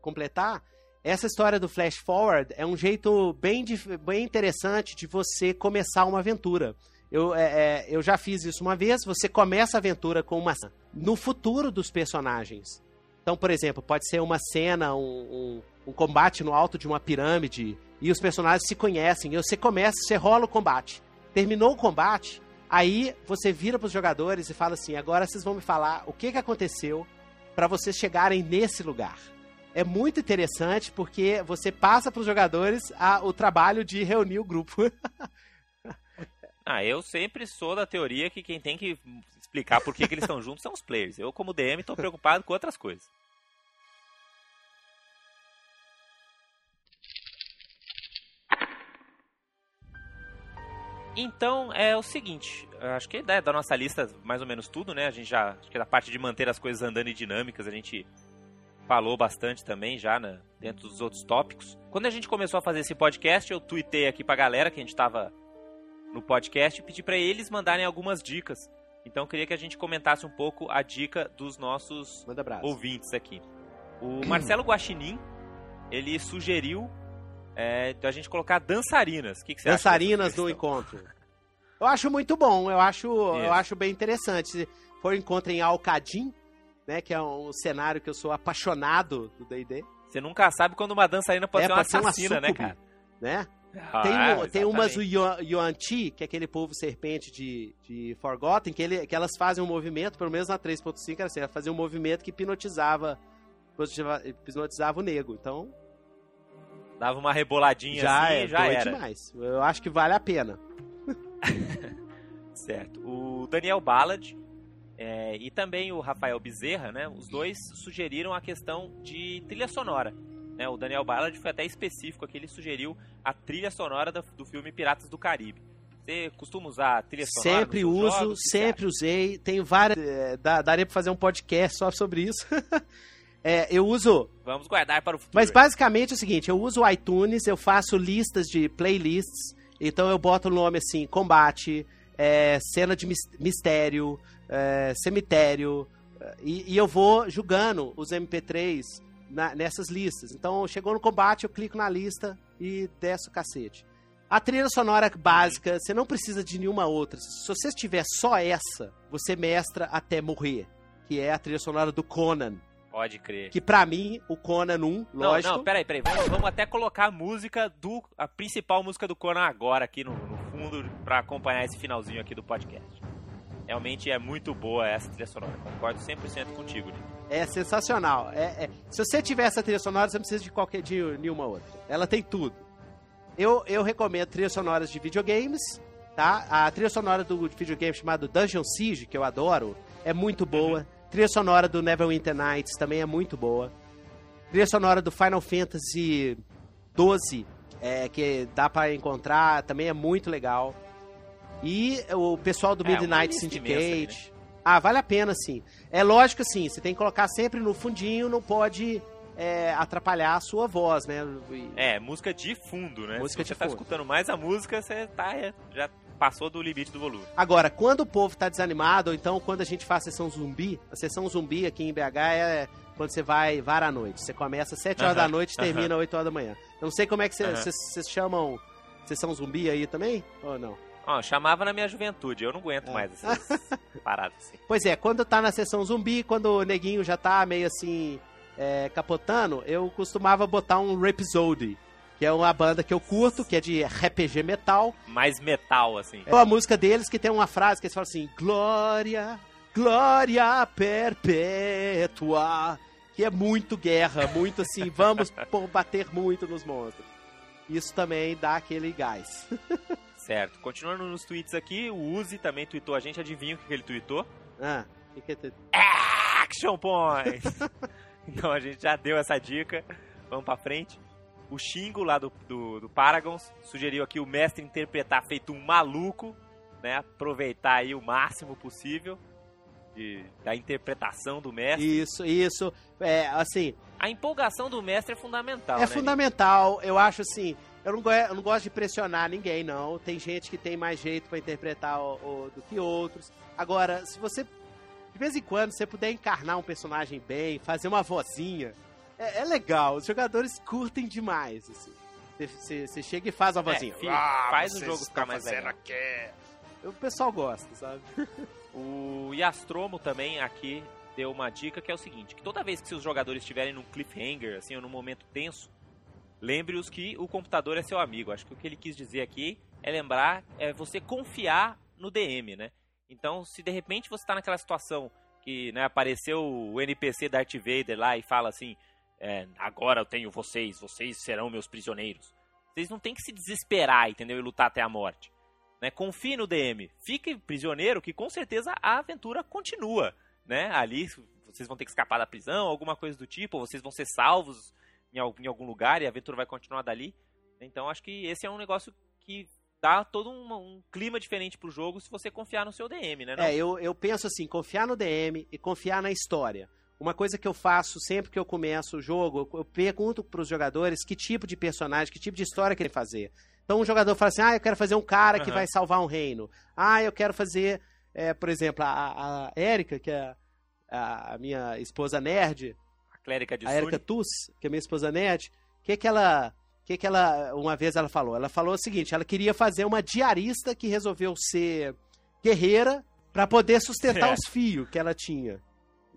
Speaker 3: completar, essa história do Flash Forward é um jeito bem, bem interessante de você começar uma aventura. Eu, é, é, eu já fiz isso uma vez. Você começa a aventura com uma no futuro dos personagens. Então, por exemplo, pode ser uma cena, um, um- um combate no alto de uma pirâmide e os personagens se conhecem. E você começa, você rola o combate. Terminou o combate, aí você vira pros jogadores e fala assim: agora vocês vão me falar o que, que aconteceu para vocês chegarem nesse lugar. É muito interessante porque você passa pros jogadores a- o trabalho de reunir o grupo. <laughs>
Speaker 2: Ah, eu sempre sou da teoria que quem tem que explicar por que, que eles estão juntos são os players. Eu, como DM, tô preocupado com outras coisas. Então, é o seguinte, acho que né, da nossa lista, mais ou menos tudo, né? A gente já, acho que da parte de manter as coisas andando e dinâmicas, a gente falou bastante também já né, dentro dos outros tópicos. Quando a gente começou a fazer esse podcast, eu tuitei aqui pra galera que a gente tava no podcast e pedi para eles mandarem algumas dicas. Então eu queria que a gente comentasse um pouco a dica dos nossos ouvintes aqui. O Marcelo Guaxinim, ele sugeriu é, a gente colocar dançarinas. O que, que você
Speaker 3: Dançarinas
Speaker 2: acha
Speaker 3: do
Speaker 2: dessa
Speaker 3: encontro. Eu acho muito bom, eu acho, eu acho bem interessante. Se for encontro em Alcadim, né, que é um cenário que eu sou apaixonado do D&D?
Speaker 2: Você nunca sabe quando uma dançarina pode
Speaker 3: É,
Speaker 2: ser uma
Speaker 3: pode ser uma
Speaker 2: assassina, né, cara?
Speaker 3: né?
Speaker 2: Ah,
Speaker 3: Tem, tem umas o Yuan-Ti, que é aquele povo serpente de, de Forgotten, que, ele, que elas fazem um movimento, pelo menos na 3.5 era assim, ela fazia um movimento que hipnotizava, hipnotizava, hipnotizava o nego. Então,
Speaker 2: Dava uma reboladinha
Speaker 3: já
Speaker 2: assim
Speaker 3: é
Speaker 2: e já era.
Speaker 3: demais. Eu acho que vale a pena. <laughs>
Speaker 2: Certo. O Daniel Ballard é, e também o Rafael Bezerra, né? Os dois sugeriram a questão de trilha sonora. Né? O Daniel Ballard foi até específico aqui, ele sugeriu a trilha sonora do, do filme Piratas do Caribe. Você costuma usar a trilha sonora?
Speaker 3: Sempre uso,
Speaker 2: jogos?
Speaker 3: Sempre usei. Tenho várias. é, dá- daria pra fazer um podcast só sobre isso. <laughs> É, eu uso.
Speaker 2: Vamos guardar para o futuro.
Speaker 3: Mas basicamente é o seguinte: eu uso o iTunes, eu faço listas de playlists. Então eu boto o nome assim: combate, é, cena de mis- mistério, é, cemitério. é, E, e eu vou julgando os MP3 na- nessas listas. Então chegou no combate, eu clico na lista e desço o cacete. A trilha sonora básica, você não precisa de nenhuma outra. Se você tiver só essa, você mestra até morrer. Que é a trilha sonora do Conan.
Speaker 2: Pode crer.
Speaker 3: Que pra mim, o Conan 1,
Speaker 2: Não,
Speaker 3: lógico.
Speaker 2: não, peraí, peraí. Vamos, vamos até colocar a música do. a principal música do Conan agora aqui no, no fundo pra acompanhar esse finalzinho aqui do podcast. Realmente é muito boa essa trilha sonora. Concordo 100% contigo, Nico.
Speaker 3: É sensacional. É, é- se você tiver essa trilha sonora, você não precisa de qualquer de nenhuma outra. Ela tem tudo. Eu, eu recomendo trilhas sonoras de videogames, tá? A trilha sonora do videogame chamado Dungeon Siege, que eu adoro, é muito boa. Trilha sonora do Neverwinter Nights também é muito boa. Trilha sonora do Final Fantasy 12, é, que dá pra encontrar, também é muito legal. E o pessoal do
Speaker 2: É,
Speaker 3: Midnight
Speaker 2: lista
Speaker 3: Syndicate.
Speaker 2: aí,
Speaker 3: Ah, vale a pena, sim. É lógico, assim, você tem que colocar sempre no fundinho, não pode é, atrapalhar a sua voz, né? E-
Speaker 2: É, música de fundo, né?
Speaker 3: Música
Speaker 2: Se você
Speaker 3: de
Speaker 2: tá
Speaker 3: fundo.
Speaker 2: escutando mais a música, você tá, é, já passou do limite do volume.
Speaker 3: Agora, quando o povo tá desanimado, ou então quando a gente faz sessão zumbi, a sessão zumbi aqui em BH é quando você vai var à noite. Você começa às 7 horas da noite e termina às 8 horas da manhã. Eu não sei como é que vocês vocês chamam sessão zumbi aí também? Ou não?
Speaker 2: Ó, chamava na minha juventude, eu não aguento
Speaker 3: É.
Speaker 2: mais essas <laughs> paradas assim.
Speaker 3: Pois é, quando tá na sessão zumbi, quando o neguinho já tá meio assim, é, capotando, eu costumava botar um Rhapsody, que é uma banda que eu curto, que é de RPG metal.
Speaker 2: Mais metal, assim.
Speaker 3: É uma música deles que tem uma frase que eles falam assim: Glória, glória perpétua. Que é muito guerra, muito assim, <laughs> vamos bater muito nos monstros. Isso também dá aquele gás. <laughs>
Speaker 2: Certo. Continuando nos tweets aqui, o Uzi também tweetou a gente, adivinha o que ele tweetou?
Speaker 3: Ah, que que te-
Speaker 2: Action Points! <laughs> então a gente já deu essa dica. Vamos pra frente. O Xingo, lá do, do, do Paragons, sugeriu aqui o mestre interpretar feito um maluco, né? Aproveitar aí o máximo possível de, da interpretação do mestre.
Speaker 3: Isso, isso. É, assim,
Speaker 2: A empolgação do mestre é fundamental,
Speaker 3: é
Speaker 2: né?
Speaker 3: fundamental. Eu acho assim. Eu não, eu não gosto de pressionar ninguém, não. Tem gente que tem mais jeito pra interpretar o, o- do que outros. Agora, se você, de vez em quando, você puder encarnar um personagem bem, fazer uma vozinha, é, é legal. Os jogadores curtem demais, assim. Você- chega e faz uma
Speaker 2: É,
Speaker 3: vozinha.
Speaker 2: fi-
Speaker 3: Ah,
Speaker 2: faz o jogo ficar mais legal.
Speaker 3: aqui. O pessoal gosta, sabe?
Speaker 2: O Yastromo também aqui deu uma dica que é o seguinte, que toda vez que seus jogadores estiverem num cliffhanger, assim, ou num momento tenso, lembre-os que o computador é seu amigo. Acho que o que ele quis dizer aqui é lembrar, é você confiar no DM, né? Então, se de repente você está naquela situação que né, apareceu o NPC Darth Vader lá e fala assim, é, agora eu tenho vocês, vocês serão meus prisioneiros. Vocês não tem que se desesperar, entendeu? E lutar até a morte. Né? Confie no DM, fique prisioneiro que com certeza a aventura continua, né? Ali vocês vão ter que escapar da prisão, alguma coisa do tipo, vocês vão ser salvos em, al- em algum lugar e a aventura vai continuar dali. Então acho que esse é um negócio que dá todo um, um clima diferente pro jogo se você confiar no seu DM, né? não?
Speaker 3: É, eu, eu penso assim, confiar no DM e confiar na história. Uma coisa que eu faço sempre que eu começo o jogo, eu pergunto pros jogadores que tipo de personagem, que tipo de história querem fazer. Então um jogador fala assim, ah, eu quero fazer um cara que
Speaker 2: Aham.
Speaker 3: vai salvar um reino. Ah, eu quero fazer, é, por exemplo, a, a Erika, que é a, a minha esposa nerd,
Speaker 2: A clérica de
Speaker 3: a Erika. Tuss, que é minha esposa nerd, o que que ela, que que ela, uma vez ela falou? Ela falou o seguinte, ela queria fazer uma diarista que resolveu ser guerreira pra poder sustentar <laughs>
Speaker 2: É.
Speaker 3: os fios que ela tinha.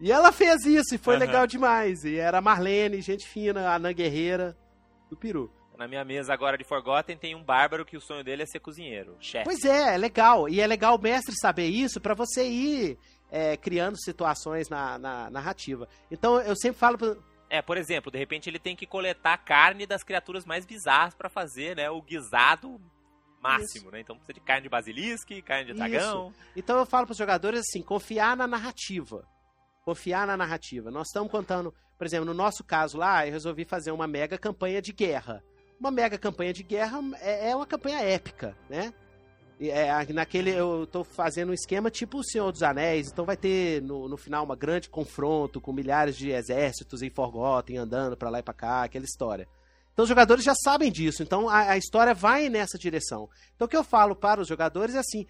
Speaker 3: E ela fez isso e foi
Speaker 2: Aham.
Speaker 3: legal demais. E era Marlene, gente fina, a Anã Guerreira do Peru.
Speaker 2: Na minha mesa agora de Forgotten tem um bárbaro que o sonho dele é ser cozinheiro, chefe.
Speaker 3: Pois é, é legal. E é legal o mestre saber isso pra você ir é, criando situações na, na narrativa. Então eu sempre falo pra,
Speaker 2: É, por exemplo, de repente ele tem que coletar carne das criaturas mais bizarras pra fazer, né, o guisado máximo, né? Então precisa de carne de basilisco, carne de dragão.
Speaker 3: Então eu falo para os jogadores assim, confiar na narrativa. Confiar na narrativa. Nós estamos contando, por exemplo, no nosso caso lá, eu resolvi fazer uma mega campanha de guerra. Uma mega campanha de guerra é, é uma campanha épica, né? É, naquele eu tô fazendo um esquema tipo o Senhor dos Anéis, então vai ter no, no final uma grande confronto com milhares de exércitos em Forgotten andando pra lá e pra cá, aquela história. Então os jogadores já sabem disso, então a, a história vai nessa direção. Então o que eu falo para os jogadores é assim: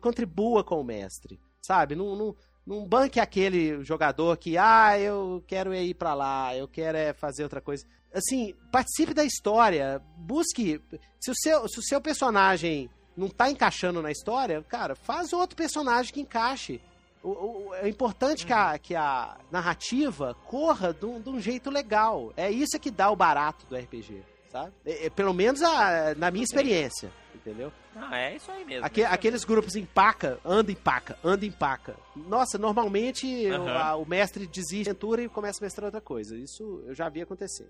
Speaker 3: contribua com o mestre, sabe? Não, não, não banque aquele jogador que, ah, eu quero ir pra lá, eu quero é fazer outra coisa. Assim, participe da história, busque. Se o seu, se o seu personagem não tá encaixando na história, cara, faz outro personagem que encaixe. O, o- é importante que, a, que a narrativa corra de um, de um jeito legal. É isso que dá o barato do RPG, sabe? sabe? É, é, pelo menos a- na minha experiência, entendeu?
Speaker 2: Não, é isso aí mesmo.
Speaker 3: Aque-
Speaker 2: é
Speaker 3: aqueles grupos em paca, anda em paca, anda em paca. Nossa, normalmente o-
Speaker 2: Aham.
Speaker 3: a- o mestre desiste aventura e começa a mestrar outra coisa. Isso eu já vi acontecer.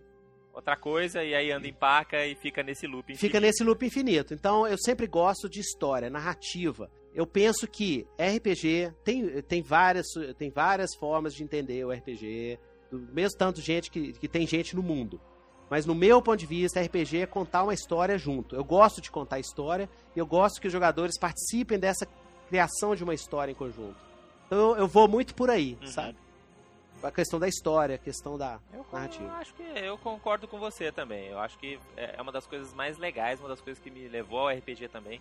Speaker 2: Outra coisa, e aí anda em paca e fica nesse loop
Speaker 3: Fica
Speaker 2: infinito.
Speaker 3: nesse loop infinito. Então eu sempre gosto de história, narrativa. Eu penso que RPG tem, tem, várias, tem várias formas de entender o RPG, do mesmo tanto gente que, que tem gente no mundo. Mas no meu ponto de vista, RPG é contar uma história junto. Eu gosto de contar história e eu gosto que os jogadores participem dessa criação de uma história em conjunto. Então eu, eu vou muito por aí,
Speaker 2: Uhum.
Speaker 3: sabe? A questão da história, a questão da
Speaker 2: Eu,
Speaker 3: narrativa.
Speaker 2: acho que eu concordo com você também. Eu acho que é uma das coisas mais legais, uma das coisas que me levou ao RPG também.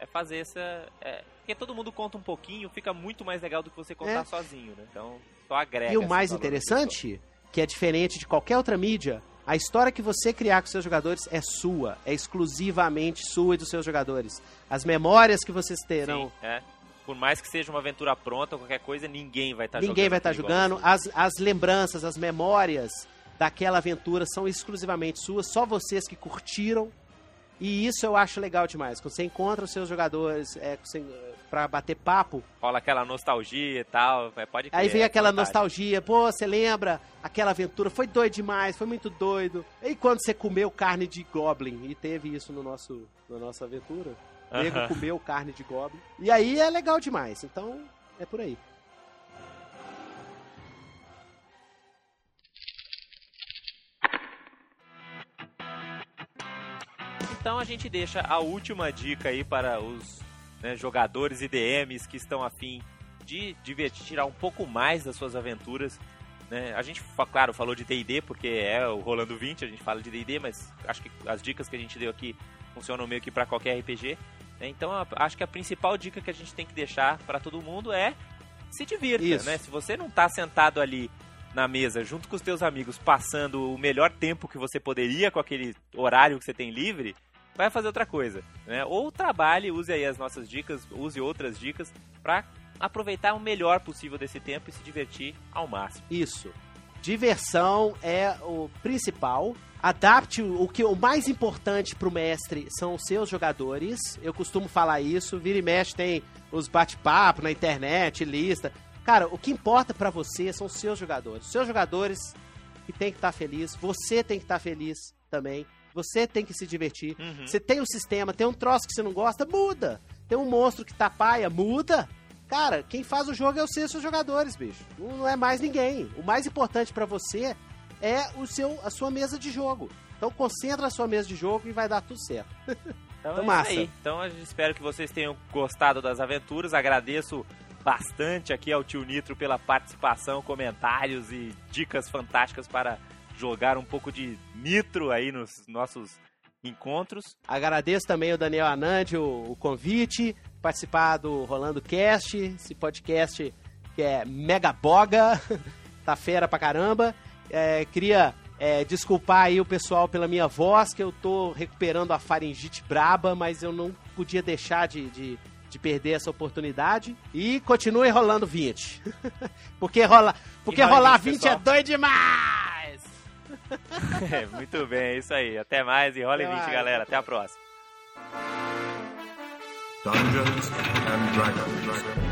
Speaker 2: É fazer essa. é, porque todo mundo conta um pouquinho, fica muito mais legal do que você contar
Speaker 3: É.
Speaker 2: sozinho, né? Então, só agrega.
Speaker 3: E o mais interessante, que é diferente de qualquer outra mídia, a história que você criar com seus jogadores é sua, é exclusivamente sua e dos seus jogadores. As memórias que vocês terão,
Speaker 2: Sim, é. Por mais que seja uma aventura pronta ou qualquer coisa, ninguém vai estar jogando.
Speaker 3: ninguém vai estar
Speaker 2: aquilo
Speaker 3: jogando. As, as lembranças, as memórias daquela aventura são exclusivamente suas, só vocês que curtiram. E isso eu acho legal demais. Quando você encontra os seus jogadores é, você- pra bater papo.
Speaker 2: Rola aquela nostalgia e tal. é, Pode
Speaker 3: Aí
Speaker 2: crer,
Speaker 3: vem
Speaker 2: é
Speaker 3: aquela
Speaker 2: fantástico.
Speaker 3: nostalgia, pô, você lembra aquela aventura? Foi doido demais, foi muito doido. E quando você comeu carne de Goblin? E teve isso no nosso, na nossa aventura. O nego
Speaker 2: Aham.
Speaker 3: comeu carne de Goblin. E aí é legal demais, então é por aí.
Speaker 2: Então a gente deixa a última dica aí para os né, jogadores e DMs que estão afim de divertir, tirar um pouco mais das suas aventuras. né? A gente, claro, falou de D&D porque é o Rolando 20, a gente fala de D&D, mas acho que as dicas que a gente deu aqui funcionam meio que para qualquer RPG. né? Então acho que a principal dica que a gente tem que deixar para todo mundo é se divirta,
Speaker 3: Isso.
Speaker 2: né? Se você não tá sentado ali na mesa junto com os teus amigos passando o melhor tempo que você poderia com aquele horário que você tem livre, vai fazer outra coisa, né? Ou trabalhe, use aí as nossas dicas, use outras dicas para aproveitar o melhor possível desse tempo e se divertir ao máximo.
Speaker 3: Isso. Diversão é o principal. Adapte o o que o mais importante pro mestre são os seus jogadores. Eu costumo falar isso. Vira e mexe tem os bate-papo na internet, lista. Cara, o que importa pra você são os seus jogadores. Os seus jogadores que tem que estar feliz, você tem que estar feliz também. Você tem que se divertir.
Speaker 2: Uhum.
Speaker 3: Você tem um sistema, tem um troço que você não gosta, muda. Tem um monstro que tá paia, muda. Cara, quem faz o jogo é os seus jogadores, bicho. Não é mais ninguém. O mais importante pra você é o seu, a sua mesa de jogo. Então concentra a sua mesa de jogo e vai dar tudo certo. <laughs>
Speaker 2: Então,
Speaker 3: Então,
Speaker 2: é
Speaker 3: massa.
Speaker 2: aí. Então a gente espero que vocês tenham gostado das aventuras. Agradeço bastante aqui ao tio Nitro pela participação, comentários e dicas fantásticas para jogar um pouco de Nitro aí nos nossos encontros.
Speaker 3: Agradeço também ao Daniel Anandi o, o convite, participar do Rolando Cast, esse podcast que é mega boga, <laughs> tá fera pra caramba. É, queria é, desculpar aí o pessoal pela minha voz, que eu tô recuperando a faringite braba, mas eu não podia deixar de, de, de perder essa oportunidade. E continue rolando 20. <laughs> porque rola, porque
Speaker 2: rola
Speaker 3: rolar
Speaker 2: 20,
Speaker 3: 20 é
Speaker 2: pessoal.
Speaker 3: doido demais! <laughs>
Speaker 2: É, muito bem, é isso aí. Até mais e rola em
Speaker 3: Até
Speaker 2: 20,
Speaker 3: mais.
Speaker 2: galera. Até a próxima.
Speaker 6: Dungeons and Dragons.